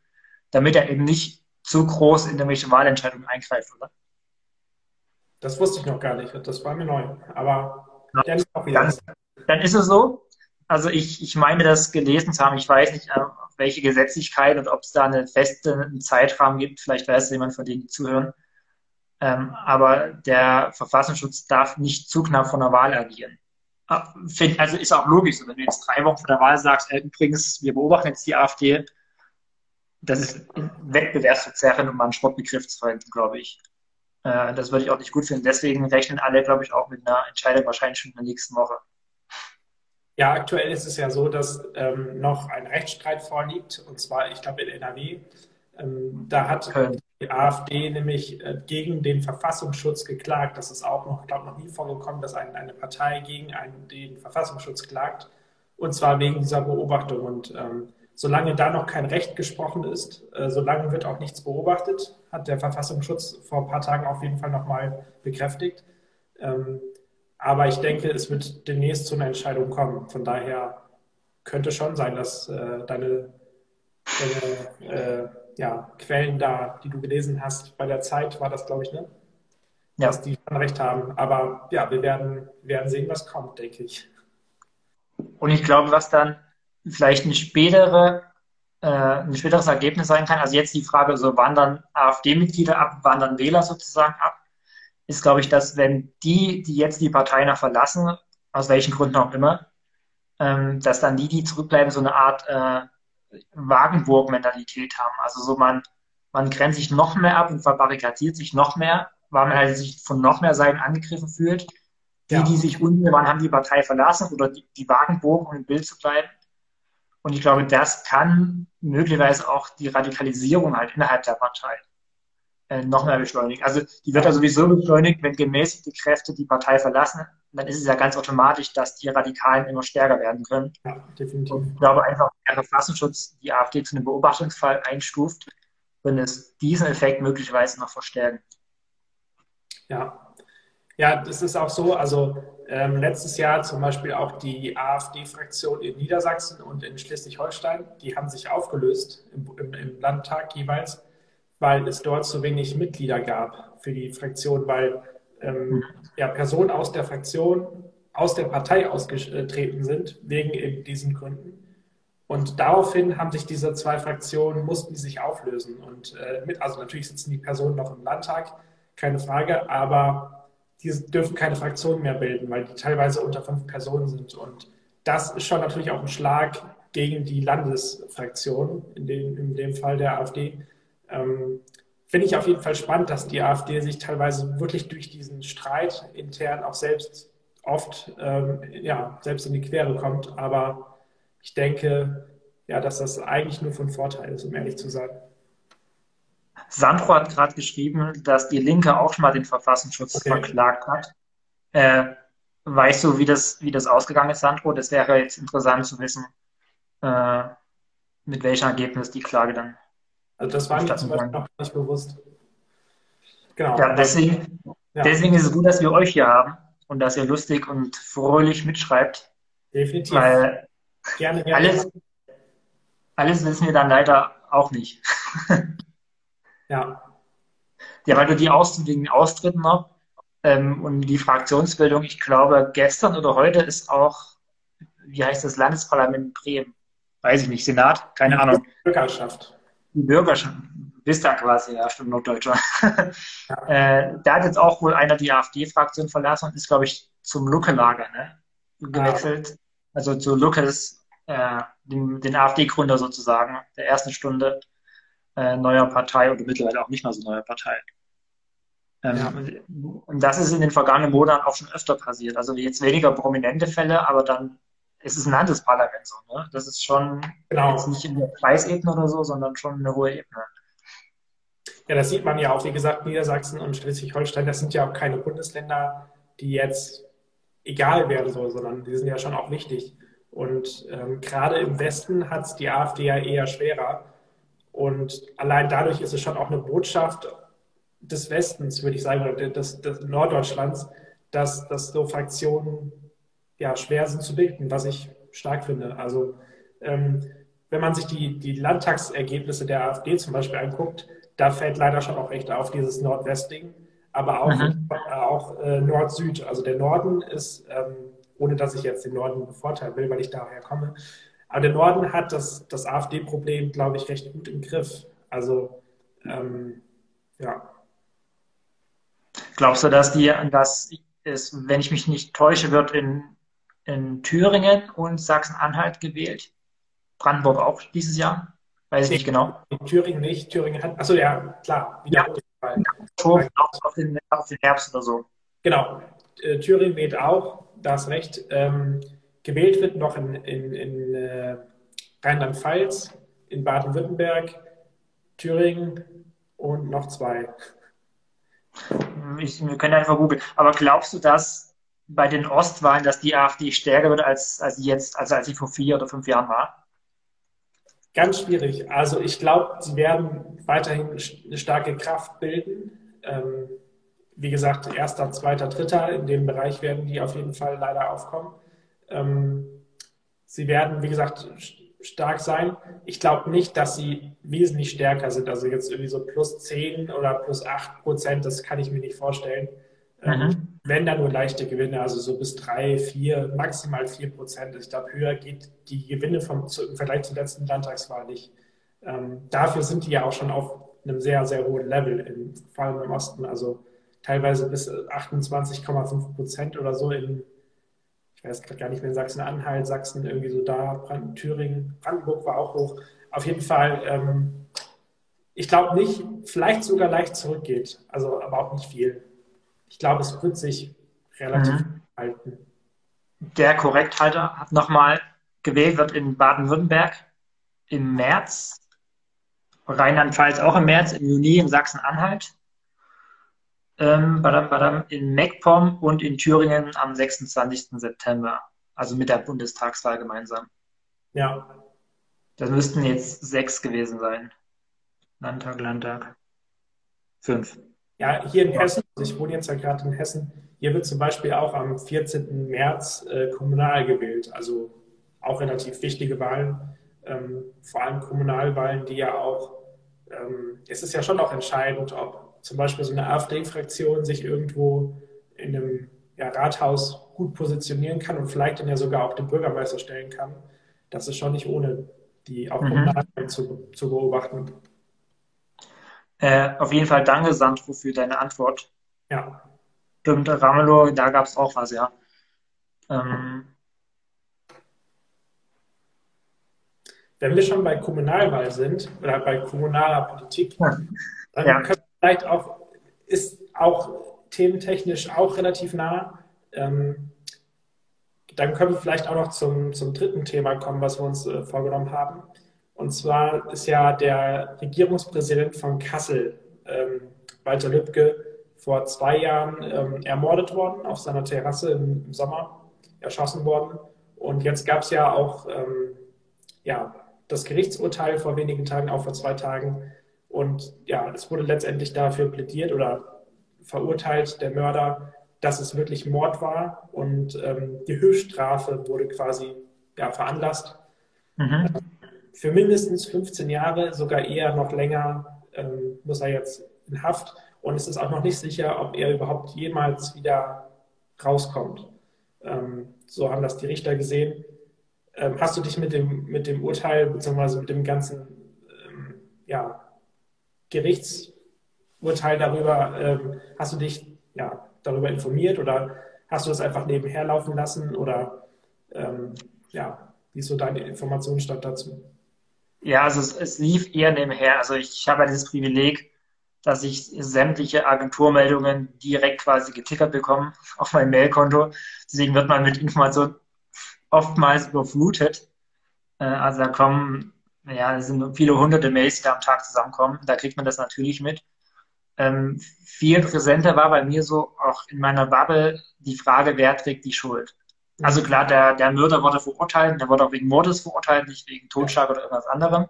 damit er eben nicht zu groß in irgendwelche Wahlentscheidungen eingreift, oder? Das wusste ich noch gar nicht. Das war mir neu. Aber ja, dann, dann, dann, ist es so. Also ich, ich meine, das gelesen zu haben. Ich weiß nicht, äh, welche Gesetzlichkeit und ob es da einen Zeitrahmen gibt. Vielleicht weiß jemand von denen, die zuhören. Ähm, aber der Verfassungsschutz darf nicht zu knapp von der Wahl agieren. Ah, also ist auch logisch, wenn du jetzt drei Wochen vor der Wahl sagst, äh, übrigens, wir beobachten jetzt die AfD, das ist Wettbewerbsverzerrend, um mal einen Sportbegriff zu verwenden, glaube ich. Äh, das würde ich auch nicht gut finden. Deswegen rechnen alle, glaube ich, auch mit einer Entscheidung wahrscheinlich schon in der nächsten Woche. Ja, aktuell ist es ja so, dass ähm, noch ein Rechtsstreit vorliegt, und zwar, ich glaube, in NRW. Ähm, da hat Köln die AfD nämlich äh, gegen den Verfassungsschutz geklagt. Das ist auch noch, glaube noch nie vorgekommen, dass ein, eine Partei gegen einen, den Verfassungsschutz klagt. Und zwar wegen dieser Beobachtung. Und ähm, solange da noch kein Recht gesprochen ist, äh, solange wird auch nichts beobachtet, hat der Verfassungsschutz vor ein paar Tagen auf jeden Fall nochmal bekräftigt. Ähm, aber ich denke, es wird demnächst zu einer Entscheidung kommen. Von daher könnte schon sein, dass äh, deine, deine äh, ja, Quellen da, die du gelesen hast. Bei der Zeit war das, glaube ich, ne? Ja. Dass die schon recht haben. Aber ja, wir werden, werden sehen, was kommt, denke ich. Und ich glaube, was dann vielleicht eine spätere, äh, ein späteres Ergebnis sein kann, also jetzt die Frage, so wandern AfD-Mitglieder ab, wandern Wähler sozusagen ab, ist, glaube ich, dass wenn die, die jetzt die Partei noch verlassen, aus welchen Gründen auch immer, ähm, dass dann die, die zurückbleiben, so eine Art äh, Wagenburg-Mentalität haben. Also so man, man grenzt sich noch mehr ab und verbarrikadiert sich noch mehr, weil man halt sich von noch mehr Seiten angegriffen fühlt. Die, ja. die sich unmittelbar haben die Partei verlassen oder die, die Wagenburg, um im Bild zu bleiben. Und ich glaube, das kann möglicherweise auch die Radikalisierung halt innerhalb der Partei äh, noch mehr beschleunigen. Also die wird ja sowieso beschleunigt, wenn gemäßigte Kräfte die Partei verlassen. Dann ist es ja ganz automatisch, dass die Radikalen immer stärker werden können. Ja, definitiv. Und ich glaube einfach, der Verfassungsschutz die AfD zu einem Beobachtungsfall einstuft, würde es diesen Effekt möglicherweise noch verstärken. Ja, ja, das ist auch so. Also ähm, letztes Jahr zum Beispiel auch die AfD-Fraktion in Niedersachsen und in Schleswig-Holstein, die haben sich aufgelöst im, im, im, Landtag jeweils, weil es dort zu wenig Mitglieder gab für die Fraktion, weil ähm, ja, Personen aus der Fraktion aus der Partei ausgetreten sind, wegen eben diesen Gründen. Und daraufhin haben sich diese zwei Fraktionen, mussten die sich auflösen. Und äh, mit, also natürlich sitzen die Personen noch im Landtag, keine Frage, aber die dürfen keine Fraktionen mehr bilden, weil die teilweise unter fünf Personen sind. Und das ist schon natürlich auch ein Schlag gegen die Landesfraktion, in dem, in dem Fall der AfD. Ähm, Finde ich auf jeden Fall spannend, dass die AfD sich teilweise wirklich durch diesen Streit intern auch selbst oft ähm, ja, selbst in die Quere kommt. Aber ich denke, ja, dass das eigentlich nur von Vorteil ist, um ehrlich zu sein. Sandro hat gerade geschrieben, dass die Linke auch schon mal den Verfassungsschutz okay. verklagt hat. Äh, weißt du, wie das, wie das ausgegangen ist, Sandro? Das wäre jetzt interessant zu wissen, äh, mit welchem Ergebnis die Klage dann. Also das war mir zum Beispiel noch nicht bewusst. Genau. Ja, deswegen, ja. deswegen ist es gut, dass wir euch hier haben und dass ihr lustig und fröhlich mitschreibt. Definitiv. Weil gerne, gerne. Alles, alles wissen wir dann leider auch nicht. [laughs] Ja. Ja, weil du die Aus wegen Austritten noch ähm, und die Fraktionsbildung, ich glaube, gestern oder heute ist auch, wie heißt das, Landesparlament in Bremen? Weiß ich nicht, Senat, keine Ahnung. Bürgerschaft. Die Bürgerschaft, bist da quasi, ja, stimmt, Norddeutscher. Ja. [laughs] äh, da hat jetzt auch wohl einer die AfD-Fraktion verlassen und ist, glaube ich, zum Lucke-Lager ne? gewechselt. Ah. Also zu Luckes, äh, den, den AfD-Gründer sozusagen, der ersten Stunde äh, neuer Partei oder mittlerweile auch nicht mehr so neuer Partei. Ähm, ja. Und das ist in den vergangenen Monaten auch schon öfter passiert. Also jetzt weniger prominente Fälle, aber dann ist es ein Landesparlament so. Ne? Das ist schon genau. jetzt nicht in der Preisebene oder so, sondern schon eine hohe Ebene. Ja, das sieht man ja auch. Wie gesagt, Niedersachsen und Schleswig-Holstein, das sind ja auch keine Bundesländer, die jetzt egal werden sollen, sondern die sind ja schon auch wichtig. Und ähm, gerade im Westen hat es die AfD ja eher schwerer. Und allein dadurch ist es schon auch eine Botschaft des Westens, würde ich sagen, oder des, des Norddeutschlands, dass, dass so Fraktionen ja, schwer sind zu bilden, was ich stark finde. Also ähm, wenn man sich die, die Landtagsergebnisse der AfD zum Beispiel anguckt, da fällt leider schon auch echt auf dieses Nordwestding, aber auch, mhm. auch äh, Nord-Süd. Also der Norden ist, ähm, ohne dass ich jetzt den Norden bevorteilen will, weil ich daher komme, aber der Norden hat das, das AfD-Problem, glaube ich, recht gut im Griff. Also, ähm, ja. Glaubst du, dass die, dass es, wenn ich mich nicht täusche, wird in, in Thüringen und Sachsen-Anhalt gewählt? Brandenburg auch dieses Jahr? Weiß ich nicht genau. In Thüringen nicht. Thüringen hat, achso, ja, klar. Ja. Auf den, auf den Herbst oder so. Genau. Äh, Thüringen wählt auch, da hast recht. Ähm, Gewählt wird noch in, in, in äh, Rheinland-Pfalz, in Baden-Württemberg, Thüringen und noch zwei. Ich, wir können einfach googeln. Aber glaubst du, dass bei den Ostwahlen, dass die AfD stärker wird, als, als jetzt, also als sie vor vier oder fünf Jahren war? Ganz schwierig. Also ich glaube, sie werden weiterhin eine starke Kraft bilden. Ähm, wie gesagt, erster, zweiter, dritter, in dem Bereich werden die auf jeden Fall leider aufkommen. Ähm, sie werden, wie gesagt, stark sein. Ich glaube nicht, dass sie wesentlich stärker sind. Also jetzt irgendwie so plus 10 oder plus 8 Prozent, das kann ich mir nicht vorstellen. Ähm, mhm. Wenn da nur leichte Gewinne, also so bis 3, 4, maximal 4 Prozent. Ich glaube, höher geht die Gewinne vom, zu, im Vergleich zur letzten Landtagswahl nicht. Ähm, dafür sind die ja auch schon auf einem sehr, sehr hohen Level, in, vor allem im Osten. Also teilweise bis 28,5 Prozent oder so in weiß gerade gar nicht mehr, in Sachsen-Anhalt, Sachsen irgendwie so da, Brand Thüringen, Brandenburg war auch hoch. Auf jeden Fall, ähm, ich glaube nicht, vielleicht sogar leicht zurückgeht, also aber auch nicht viel. Ich glaube, es wird sich relativ mhm. halten. Der Korrekthalter hat nochmal gewählt, wird in Baden-Württemberg im März Rheinland-Pfalz auch im März, im Juni in Sachsen-Anhalt, ähm, badam, badam, in MacPom und in Thüringen am 26. September, also mit der Bundestagswahl gemeinsam. Ja. Das müssten jetzt sechs gewesen sein. Landtag, Landtag. Fünf. Ja, hier in Hessen, ich wohne jetzt ja gerade in Hessen, hier wird zum Beispiel auch am 14. März äh, kommunal gewählt, also auch relativ wichtige Wahlen, ähm, vor allem Kommunalwahlen, die ja auch, ähm, es ist ja schon auch entscheidend, ob zum Beispiel so eine AfD-Fraktion sich irgendwo in einem ja, Rathaus gut positionieren kann und vielleicht dann ja sogar auch den Bürgermeister stellen kann. Das ist schon nicht ohne, die auch mhm. kommunal zu, zu beobachten. Äh, auf jeden Fall danke, Sandro, für deine Antwort. Ja. Stimmt, Ramelow, da gab es auch was, ja. Ähm, Wenn wir schon bei Kommunalwahl sind oder bei kommunaler Politik, dann ja. können wir vielleicht auch, ist auch thementechnisch auch relativ nah. Ähm, dann können wir vielleicht auch noch zum, zum dritten Thema kommen, was wir uns äh, vorgenommen haben. Und zwar ist ja der Regierungspräsident von Kassel, ähm, Walter Lübcke, vor zwei Jahren ähm, ermordet worden auf seiner Terrasse im, im Sommer, erschossen worden. Und jetzt gab es ja auch ähm, ja, das Gerichtsurteil vor wenigen Tagen, auch vor zwei Tagen. Und ja, es wurde letztendlich dafür plädiert oder verurteilt, der Mörder, dass es wirklich Mord war. Und ähm, die Höchststrafe wurde quasi ja, veranlasst. Mhm für mindestens 15 Jahre, sogar eher noch länger, ähm, muss er jetzt in Haft. Und es ist auch noch nicht sicher, ob er überhaupt jemals wieder rauskommt. Ähm, so haben das die Richter gesehen. Ähm, hast du dich mit dem, mit dem Urteil bzw. mit dem ganzen ähm, ja, Gerichtsurteil darüber, ähm, hast du dich ja, darüber informiert oder hast du das einfach nebenher laufen lassen oder ähm, ja, wie ist so deine Informationsstand dazu? Ja, also es, es lief eher nebenher. Also ich habe ja dieses Privileg, dass ich sämtliche Agenturmeldungen direkt quasi getickert bekomme auf mein Mailkonto. Deswegen wird man mit Informationen oftmals überflutet. Äh, also da kommen, ja, es sind viele hunderte Mails, die da am Tag zusammenkommen. Da kriegt man das natürlich mit. Ähm, viel präsenter war bei mir so auch in meiner Bubble die Frage, wer trägt die Schuld? Also klar, der, der Mörder wurde verurteilt, der wurde auch wegen Mordes verurteilt, nicht wegen Totschlag oder irgendwas anderem.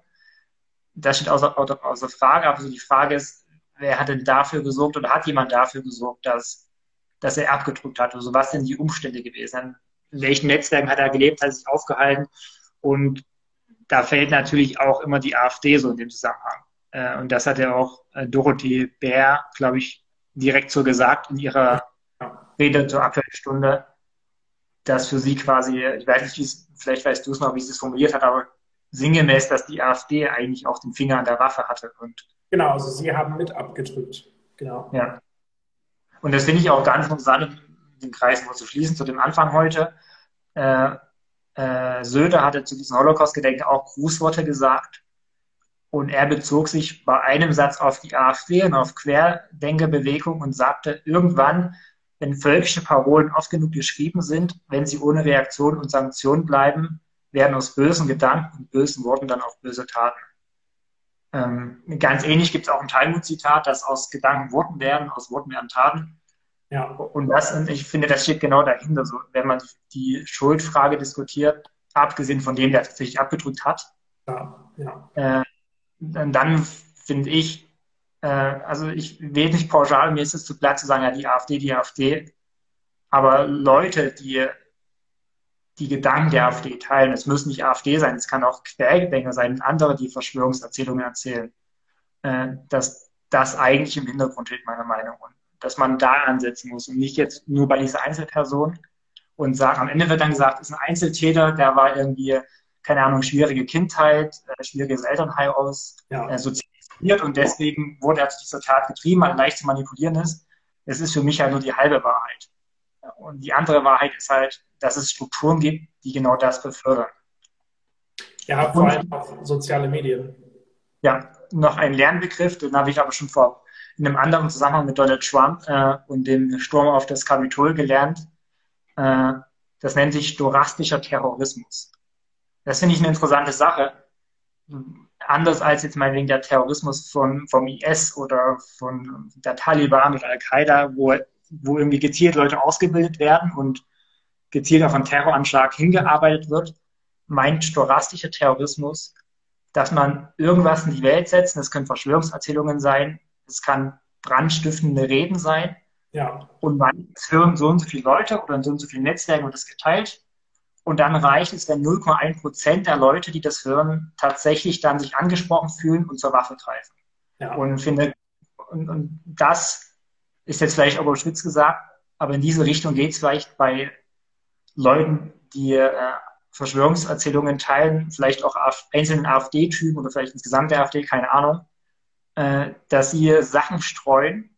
Das steht außer, außer Frage, aber so die Frage ist, wer hat denn dafür gesorgt oder hat jemand dafür gesorgt, dass, dass er abgedrückt hat? Also was sind die Umstände gewesen? In welchen Netzwerken hat er gelebt, hat er sich aufgehalten? Und da fällt natürlich auch immer die AfD so in dem Zusammenhang. Äh, und das hat ja auch äh, Dorothee Bär, glaube ich, direkt so gesagt in ihrer Rede zur aktuellen Stunde, dass für sie quasi, ich weiß nicht, wie es, vielleicht weißt du es noch, wie sie es formuliert hat, aber sinngemäß, dass die AfD eigentlich auch den Finger an der Waffe hatte. Und genau, also sie haben mit abgedrückt. Genau. Ja. Und das finde ich auch ganz interessant, den Kreis mal zu schließen, zu dem Anfang heute. Äh, äh, Söder hatte zu diesem Holocaust-Gedenken auch Grußworte gesagt. Und er bezog sich bei einem Satz auf die AfD und auf Querdenkerbewegung und sagte, irgendwann wenn völkische Parolen oft genug geschrieben sind, wenn sie ohne Reaktion und Sanktion bleiben, werden aus bösen Gedanken und bösen Worten dann auch böse Taten. Ähm, ganz ähnlich gibt es auch ein Talmud-Zitat, dass aus Gedanken Worten werden, aus Worten werden Taten. Ja. Und das, und ich finde, das steht genau dahinter. So, wenn man die Schuldfrage diskutiert, abgesehen von dem, der tatsächlich abgedrückt hat, ja, ja. Äh, dann finde ich, äh, also ich will nicht pauschal, mir ist es zu platt zu sagen, ja, die AfD, die AfD. Aber Leute, die die Gedanken der AfD teilen, es müssen nicht AfD sein, es kann auch Querdenker sein, andere, die Verschwörungserzählungen erzählen, äh, dass das eigentlich im Hintergrund steht, meiner Meinung nach. Dass man da ansetzen muss und nicht jetzt nur bei dieser Einzelperson und sagen, am Ende wird dann gesagt, ist ein Einzeltäter, der war irgendwie, keine Ahnung, schwierige Kindheit, äh, schwieriges Elternhaus, ja. äh, sozial manipuliert und deswegen wurde er zu dieser Tat getrieben, weil er leicht zu manipulieren ist. Es ist für mich halt nur die halbe Wahrheit. Und die andere Wahrheit ist halt, dass es Strukturen gibt, die genau das befördern. Ja, vor allem auch soziale Medien. Ja, noch ein Lernbegriff, den habe ich aber schon vor in einem anderen Zusammenhang mit Donald Trump äh, und dem Sturm auf das Kapitol gelernt. Äh, das nennt sich storastischer Terrorismus. Das finde ich eine interessante Sache anders als jetzt meinetwegen der Terrorismus von, vom IS oder von der Taliban oder Al-Qaida, wo, wo irgendwie gezielt Leute ausgebildet werden und gezielt auf einen Terroranschlag hingearbeitet wird, meint storastischer Terrorismus, dass man irgendwas in die Welt setzt, das können Verschwörungserzählungen sein, es kann brandstiftende Reden sein, ja. und man, es hören so und so viele Leute oder in so und so vielen Netzwerken wird es geteilt und dann reicht es, wenn 0,1 Prozent der Leute, die das hören, tatsächlich dann sich angesprochen fühlen und zur Waffe greifen. Ja. Und finde, und, und das ist jetzt vielleicht auch überspitzt gesagt, aber in diese Richtung geht es vielleicht bei Leuten, die äh, Verschwörungserzählungen teilen, vielleicht auch einzelnen AfD-Typen oder vielleicht insgesamt der AfD, keine Ahnung, äh, dass sie Sachen streuen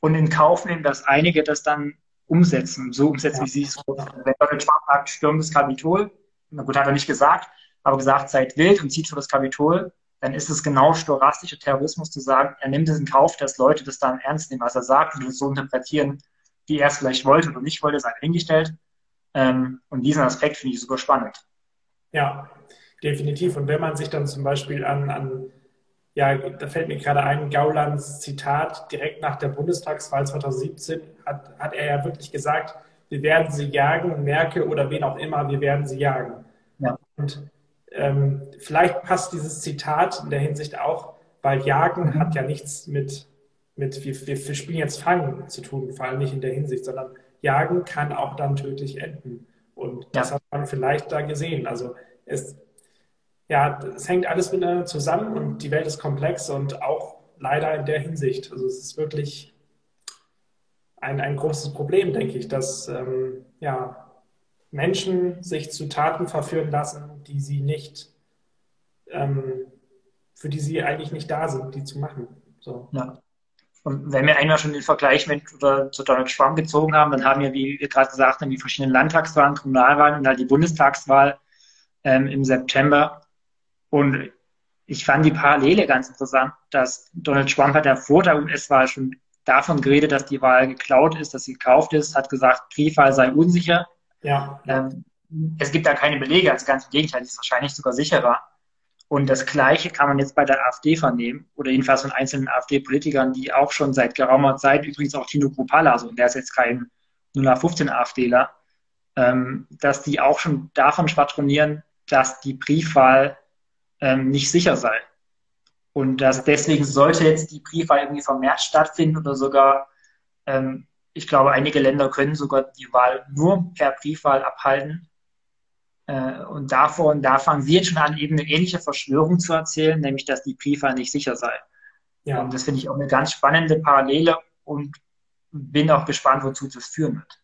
und in Kauf nehmen, dass einige das dann umsetzen, so umsetzen, ja. wie sie es Wenn Donald Trump sagt, stürmt das Kapitol, na gut, hat er nicht gesagt, aber gesagt, seid wild und zieht vor das Kapitol, dann ist es genau storastischer Terrorismus zu sagen, er nimmt es in Kauf, dass Leute das dann ernst nehmen, was er sagt und das so interpretieren, wie er es vielleicht wollte oder nicht wollte, sei hingestellt. Ähm, und diesen Aspekt finde ich super spannend. Ja, definitiv. Und wenn man sich dann zum Beispiel an, an ja, da fällt mir gerade ein, Gaulands Zitat direkt nach der Bundestagswahl 2017 hat, hat er ja wirklich gesagt, wir werden sie jagen, Merkel oder wen auch immer, wir werden sie jagen. Ja. Und ähm, vielleicht passt dieses Zitat in der Hinsicht auch, weil Jagen mhm. hat ja nichts mit, mit wir, wir, wir spielen jetzt Fangen zu tun, vor allem nicht in der Hinsicht, sondern Jagen kann auch dann tödlich enden. Und ja. das hat man vielleicht da gesehen. Also es, ja, es hängt alles miteinander zusammen und die Welt ist komplex und auch leider in der Hinsicht. Also es ist wirklich ein, ein großes Problem, denke ich, dass ähm, ja, Menschen sich zu Taten verführen lassen, die sie nicht, ähm, für die sie eigentlich nicht da sind, die zu machen. So. Ja. Und wenn wir einmal schon den Vergleich mit oder zu Donald Trump gezogen haben, dann haben wir, wie wir gerade gesagt haben, die verschiedenen Landtagswahlen, Kommunalwahlen und halt die Bundestagswahl ähm, im September. Und ich fand die Parallele ganz interessant, dass Donald Trump hat ja vor der US-Wahl schon davon geredet, dass die Wahl geklaut ist, dass sie gekauft ist, hat gesagt, Briefwahl sei unsicher. Ja. Ähm, es gibt da keine Belege, also ganz im Gegenteil, die ist wahrscheinlich sogar sicherer. Und das Gleiche kann man jetzt bei der AfD vernehmen, oder jedenfalls von einzelnen AfD-Politikern, die auch schon seit geraumer Zeit, übrigens auch Tino Kropala, also der ist jetzt kein 0815 AfDler, ähm, dass die auch schon davon schwadronieren, dass die Briefwahl ähm, nicht sicher sei. Und dass deswegen sollte jetzt die Briefwahl irgendwie vermehrt stattfinden oder sogar, ähm, ich glaube, einige Länder können sogar die Wahl nur per Briefwahl abhalten. Äh, und davon, da fangen wir jetzt schon an, eben eine ähnliche Verschwörung zu erzählen, nämlich, dass die Briefwahl nicht sicher sei. Ja. Und das finde ich auch eine ganz spannende Parallele und bin auch gespannt, wozu das führen wird.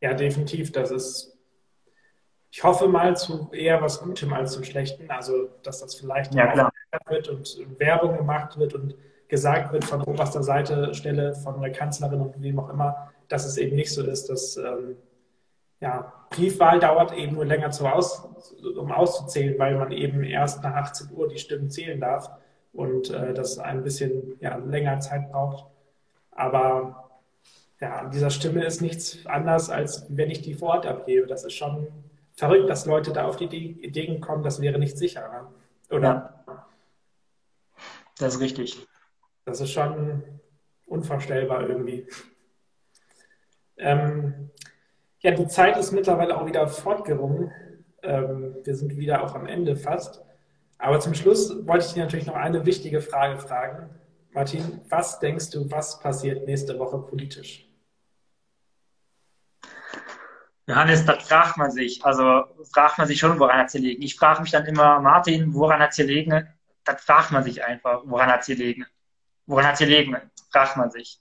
Ja, definitiv. Das ist ich hoffe mal zu eher was Gutem als zum Schlechten. Also, dass das vielleicht ja, wird und Werbung gemacht wird und gesagt wird von oberster Seite, Stelle von der Kanzlerin und wem auch immer, dass es eben nicht so ist, dass ähm, ja, Briefwahl dauert eben nur länger zu aus, um auszuzählen, weil man eben erst nach 18 Uhr die Stimmen zählen darf und äh, das ein bisschen ja, länger Zeit braucht. Aber ja, an dieser Stimme ist nichts anders, als wenn ich die vor Ort abgebe. Das ist schon verrückt, dass Leute da auf die Ideen kommen, das wäre nicht sicherer. Oder? Ja. Das ist richtig. Das ist schon unvorstellbar irgendwie. Ähm, ja, die Zeit ist mittlerweile auch wieder fortgerungen. Ähm, wir sind wieder auch am Ende fast. Aber zum Schluss wollte ich dir natürlich noch eine wichtige Frage fragen. Martin, was denkst du, was passiert nächste Woche politisch? Johannes, das fragt man sich. Also fragt man sich schon, woran hat sie liegen. Ich frage mich dann immer, Martin, woran hat sie liegen? Das fragt man sich einfach, woran hat sie liegen. Woran hat sie liegen? Fragt man sich.